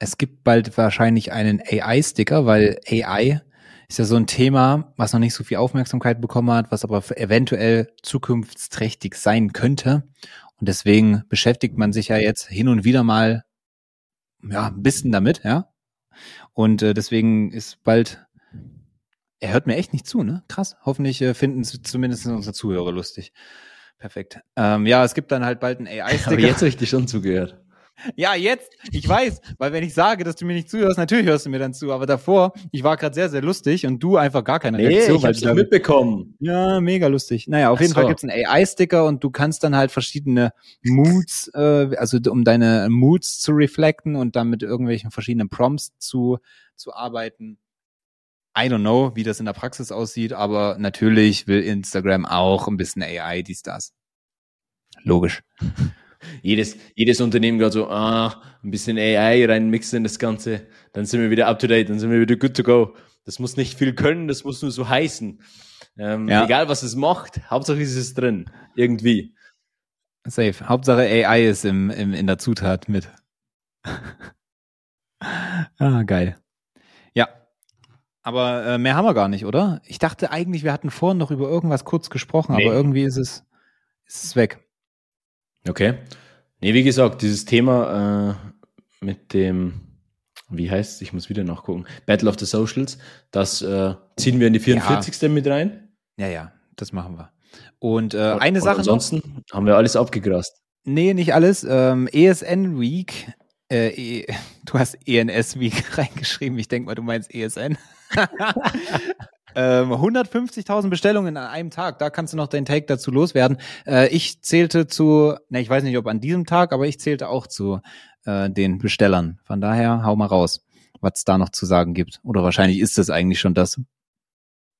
Es gibt bald wahrscheinlich einen AI-Sticker, weil AI ist ja so ein Thema, was noch nicht so viel Aufmerksamkeit bekommen hat, was aber eventuell zukunftsträchtig sein könnte. Und deswegen beschäftigt man sich ja jetzt hin und wieder mal ja, ein bisschen damit, ja. Und äh, deswegen ist bald, er hört mir echt nicht zu, ne? Krass. Hoffentlich äh, finden zumindest unsere Zuhörer lustig. Perfekt. Ähm, ja, es gibt dann halt bald ein AI-Sticker. Aber jetzt habe ich dir schon zugehört. Ja, jetzt, ich weiß, weil wenn ich sage, dass du mir nicht zuhörst, natürlich hörst du mir dann zu, aber davor, ich war gerade sehr, sehr lustig und du einfach gar keine nee, Reaktion. ich hab's ja mitbekommen. Ja, mega lustig. Naja, auf Ach jeden so. Fall gibt's einen AI-Sticker und du kannst dann halt verschiedene Moods, äh, also um deine Moods zu reflekten und dann mit irgendwelchen verschiedenen Prompts zu, zu arbeiten. I don't know, wie das in der Praxis aussieht, aber natürlich will Instagram auch ein bisschen AI, dies, das. Logisch jedes, jedes Unternehmen gerade so, ah, ein bisschen AI reinmixen in das Ganze, dann sind wir wieder up to date, dann sind wir wieder good to go. Das muss nicht viel können, das muss nur so heißen. Ähm, ja. Egal was es macht, Hauptsache ist es drin. Irgendwie. Safe. Hauptsache AI ist im, im, in der Zutat mit. ah, geil. Aber äh, mehr haben wir gar nicht, oder? Ich dachte eigentlich, wir hatten vorhin noch über irgendwas kurz gesprochen, nee. aber irgendwie ist es, ist es weg. Okay. Nee, wie gesagt, dieses Thema äh, mit dem, wie heißt es, ich muss wieder nachgucken, Battle of the Socials, das äh, ziehen wir in die 44. Ja. mit rein. Ja, ja, das machen wir. Und äh, eine und Sache. Ansonsten noch, haben wir alles abgegrast. Nee, nicht alles. Ähm, ESN Week. Äh, e, du hast ENS Week reingeschrieben. Ich denke mal, du meinst ESN. Ähm, 150.000 Bestellungen an einem Tag, da kannst du noch deinen Take dazu loswerden. Äh, ich zählte zu, ne, ich weiß nicht, ob an diesem Tag, aber ich zählte auch zu äh, den Bestellern. Von daher hau mal raus, was es da noch zu sagen gibt. Oder wahrscheinlich ist das eigentlich schon das.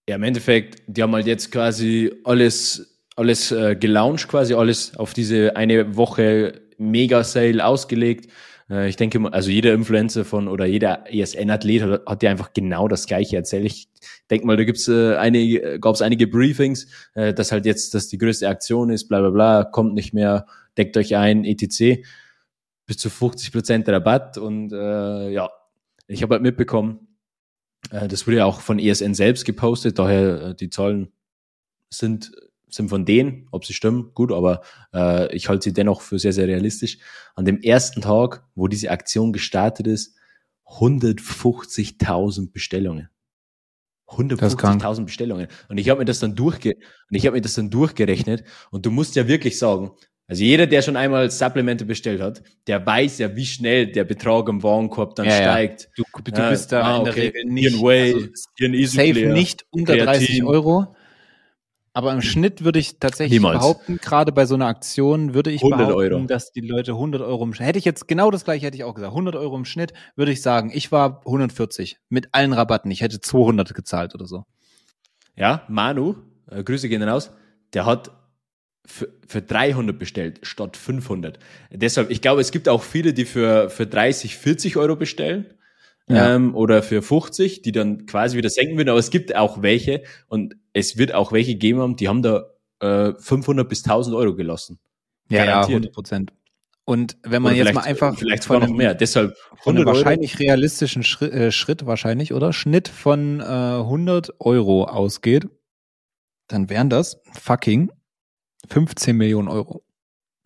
Ja, im Endeffekt, die haben halt jetzt quasi alles, alles äh, gelauncht, quasi alles auf diese eine Woche Mega-Sale ausgelegt. Äh, ich denke, also jeder Influencer von oder jeder ESN-Athlet hat, hat ja einfach genau das Gleiche erzählt. Ich denke mal, da gibt's äh, einige, gab es einige Briefings, äh, dass halt jetzt das die größte Aktion ist, bla bla bla, kommt nicht mehr, deckt euch ein, etc. Bis zu 50 Prozent Rabatt und äh, ja, ich habe halt mitbekommen, äh, das wurde ja auch von ESN selbst gepostet, daher äh, die Zahlen sind sind von denen, ob sie stimmen, gut, aber äh, ich halte sie dennoch für sehr, sehr realistisch. An dem ersten Tag, wo diese Aktion gestartet ist, 150.000 Bestellungen. 150.000 Bestellungen. Und ich habe mir das dann durchge und ich habe mir das dann durchgerechnet und du musst ja wirklich sagen, also jeder, der schon einmal Supplemente bestellt hat, der weiß ja, wie schnell der Betrag im Warenkorb dann ja, steigt. Ja. Du, du bist da ah, in der Regel nicht, Way, also, safe nicht unter 30 Euro. Aber im Schnitt würde ich tatsächlich Niemals. behaupten, gerade bei so einer Aktion würde ich behaupten, Euro. dass die Leute 100 Euro im Schnitt, hätte ich jetzt genau das gleiche hätte ich auch gesagt, 100 Euro im Schnitt würde ich sagen, ich war 140 mit allen Rabatten, ich hätte 200 gezahlt oder so. Ja, Manu, äh, Grüße gehen raus, der hat für, für 300 bestellt statt 500. Deshalb, ich glaube, es gibt auch viele, die für, für 30, 40 Euro bestellen ja. ähm, oder für 50, die dann quasi wieder senken würden. Aber es gibt auch welche und es wird auch welche geben haben, die haben da äh, 500 bis 1000 Euro gelassen. Ja, ja, 100 Prozent. Und wenn man jetzt mal einfach vielleicht von noch mehr, deshalb von einem wahrscheinlich Euro. realistischen Schritt, äh, Schritt wahrscheinlich oder Schnitt von äh, 100 Euro ausgeht, dann wären das fucking 15 Millionen Euro.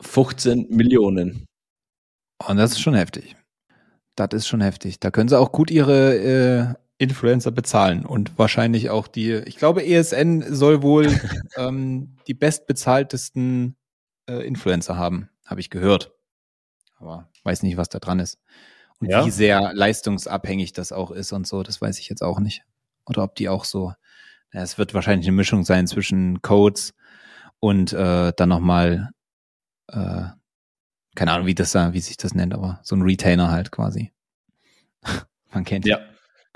15 Millionen. Und das ist schon heftig. Das ist schon heftig. Da können sie auch gut ihre äh, Influencer bezahlen und wahrscheinlich auch die, ich glaube, ESN soll wohl ähm, die bestbezahltesten äh, Influencer haben, habe ich gehört. Aber weiß nicht, was da dran ist. Und ja. wie sehr leistungsabhängig das auch ist und so, das weiß ich jetzt auch nicht. Oder ob die auch so, ja, es wird wahrscheinlich eine Mischung sein zwischen Codes und äh, dann nochmal äh, keine Ahnung, wie das da, wie sich das nennt, aber so ein Retainer halt quasi. Man kennt ja.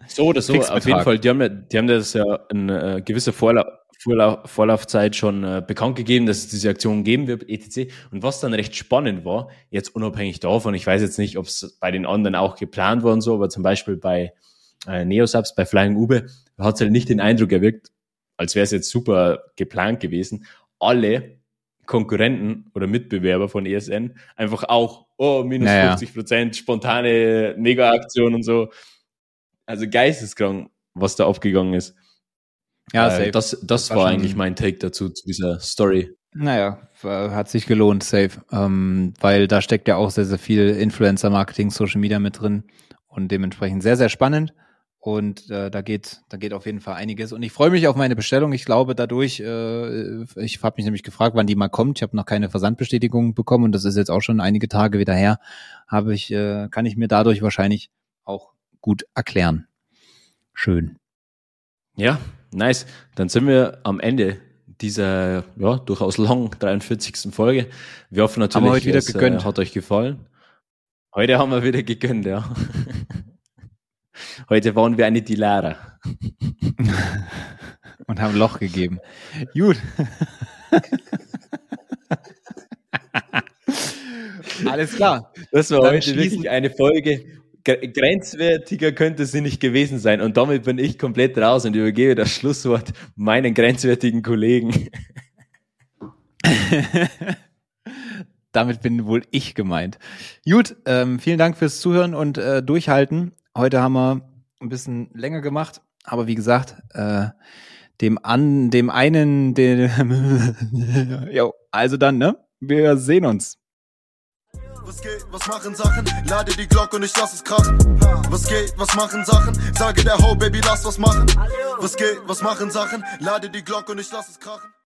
So oder so, auf jeden Fall. Die haben, die haben das ja in äh, gewisser Vorlauf, Vorlauf, Vorlaufzeit schon äh, bekannt gegeben, dass es diese Aktion geben wird, etc. Und was dann recht spannend war, jetzt unabhängig davon, ich weiß jetzt nicht, ob es bei den anderen auch geplant war und so, aber zum Beispiel bei äh, Neosubs, bei Flying Ube, hat es halt nicht den Eindruck erwirkt, als wäre es jetzt super geplant gewesen. Alle Konkurrenten oder Mitbewerber von ESN einfach auch, oh, minus naja. 50 Prozent, spontane Mega-Aktion und so. Also geisteskrank. was da abgegangen ist. Ja, äh, safe. Das, das, das war, war eigentlich mein Take dazu, zu dieser Story. Naja, hat sich gelohnt, safe. Ähm, weil da steckt ja auch sehr, sehr viel Influencer-Marketing, Social Media mit drin und dementsprechend sehr, sehr spannend. Und äh, da geht, da geht auf jeden Fall einiges. Und ich freue mich auf meine Bestellung. Ich glaube, dadurch, äh, ich habe mich nämlich gefragt, wann die mal kommt. Ich habe noch keine Versandbestätigung bekommen und das ist jetzt auch schon einige Tage wieder her. Habe ich, äh, kann ich mir dadurch wahrscheinlich auch gut erklären. Schön. Ja, nice. Dann sind wir am Ende dieser ja, durchaus lang 43. Folge. Wir hoffen natürlich, es äh, hat euch gefallen. Heute haben wir wieder gegönnt, ja. Heute waren wir eine Dilera. Und haben Loch gegeben. Gut. Alles klar. Das war Dann heute wirklich eine Folge. Grenzwertiger könnte sie nicht gewesen sein. Und damit bin ich komplett raus und übergebe das Schlusswort meinen grenzwertigen Kollegen. damit bin wohl ich gemeint. Gut, ähm, vielen Dank fürs Zuhören und äh, Durchhalten. Heute haben wir ein bisschen länger gemacht, aber wie gesagt, äh, dem an, dem einen, den, jo, also dann, ne? Wir sehen uns. Was geht, was machen Sachen? Lade die Glocke und ich lass es krachen. Was geht, was machen Sachen? Sage der Ho, Baby, lass was machen. Was geht, was machen Sachen? Lade die Glocke und ich lass es krachen.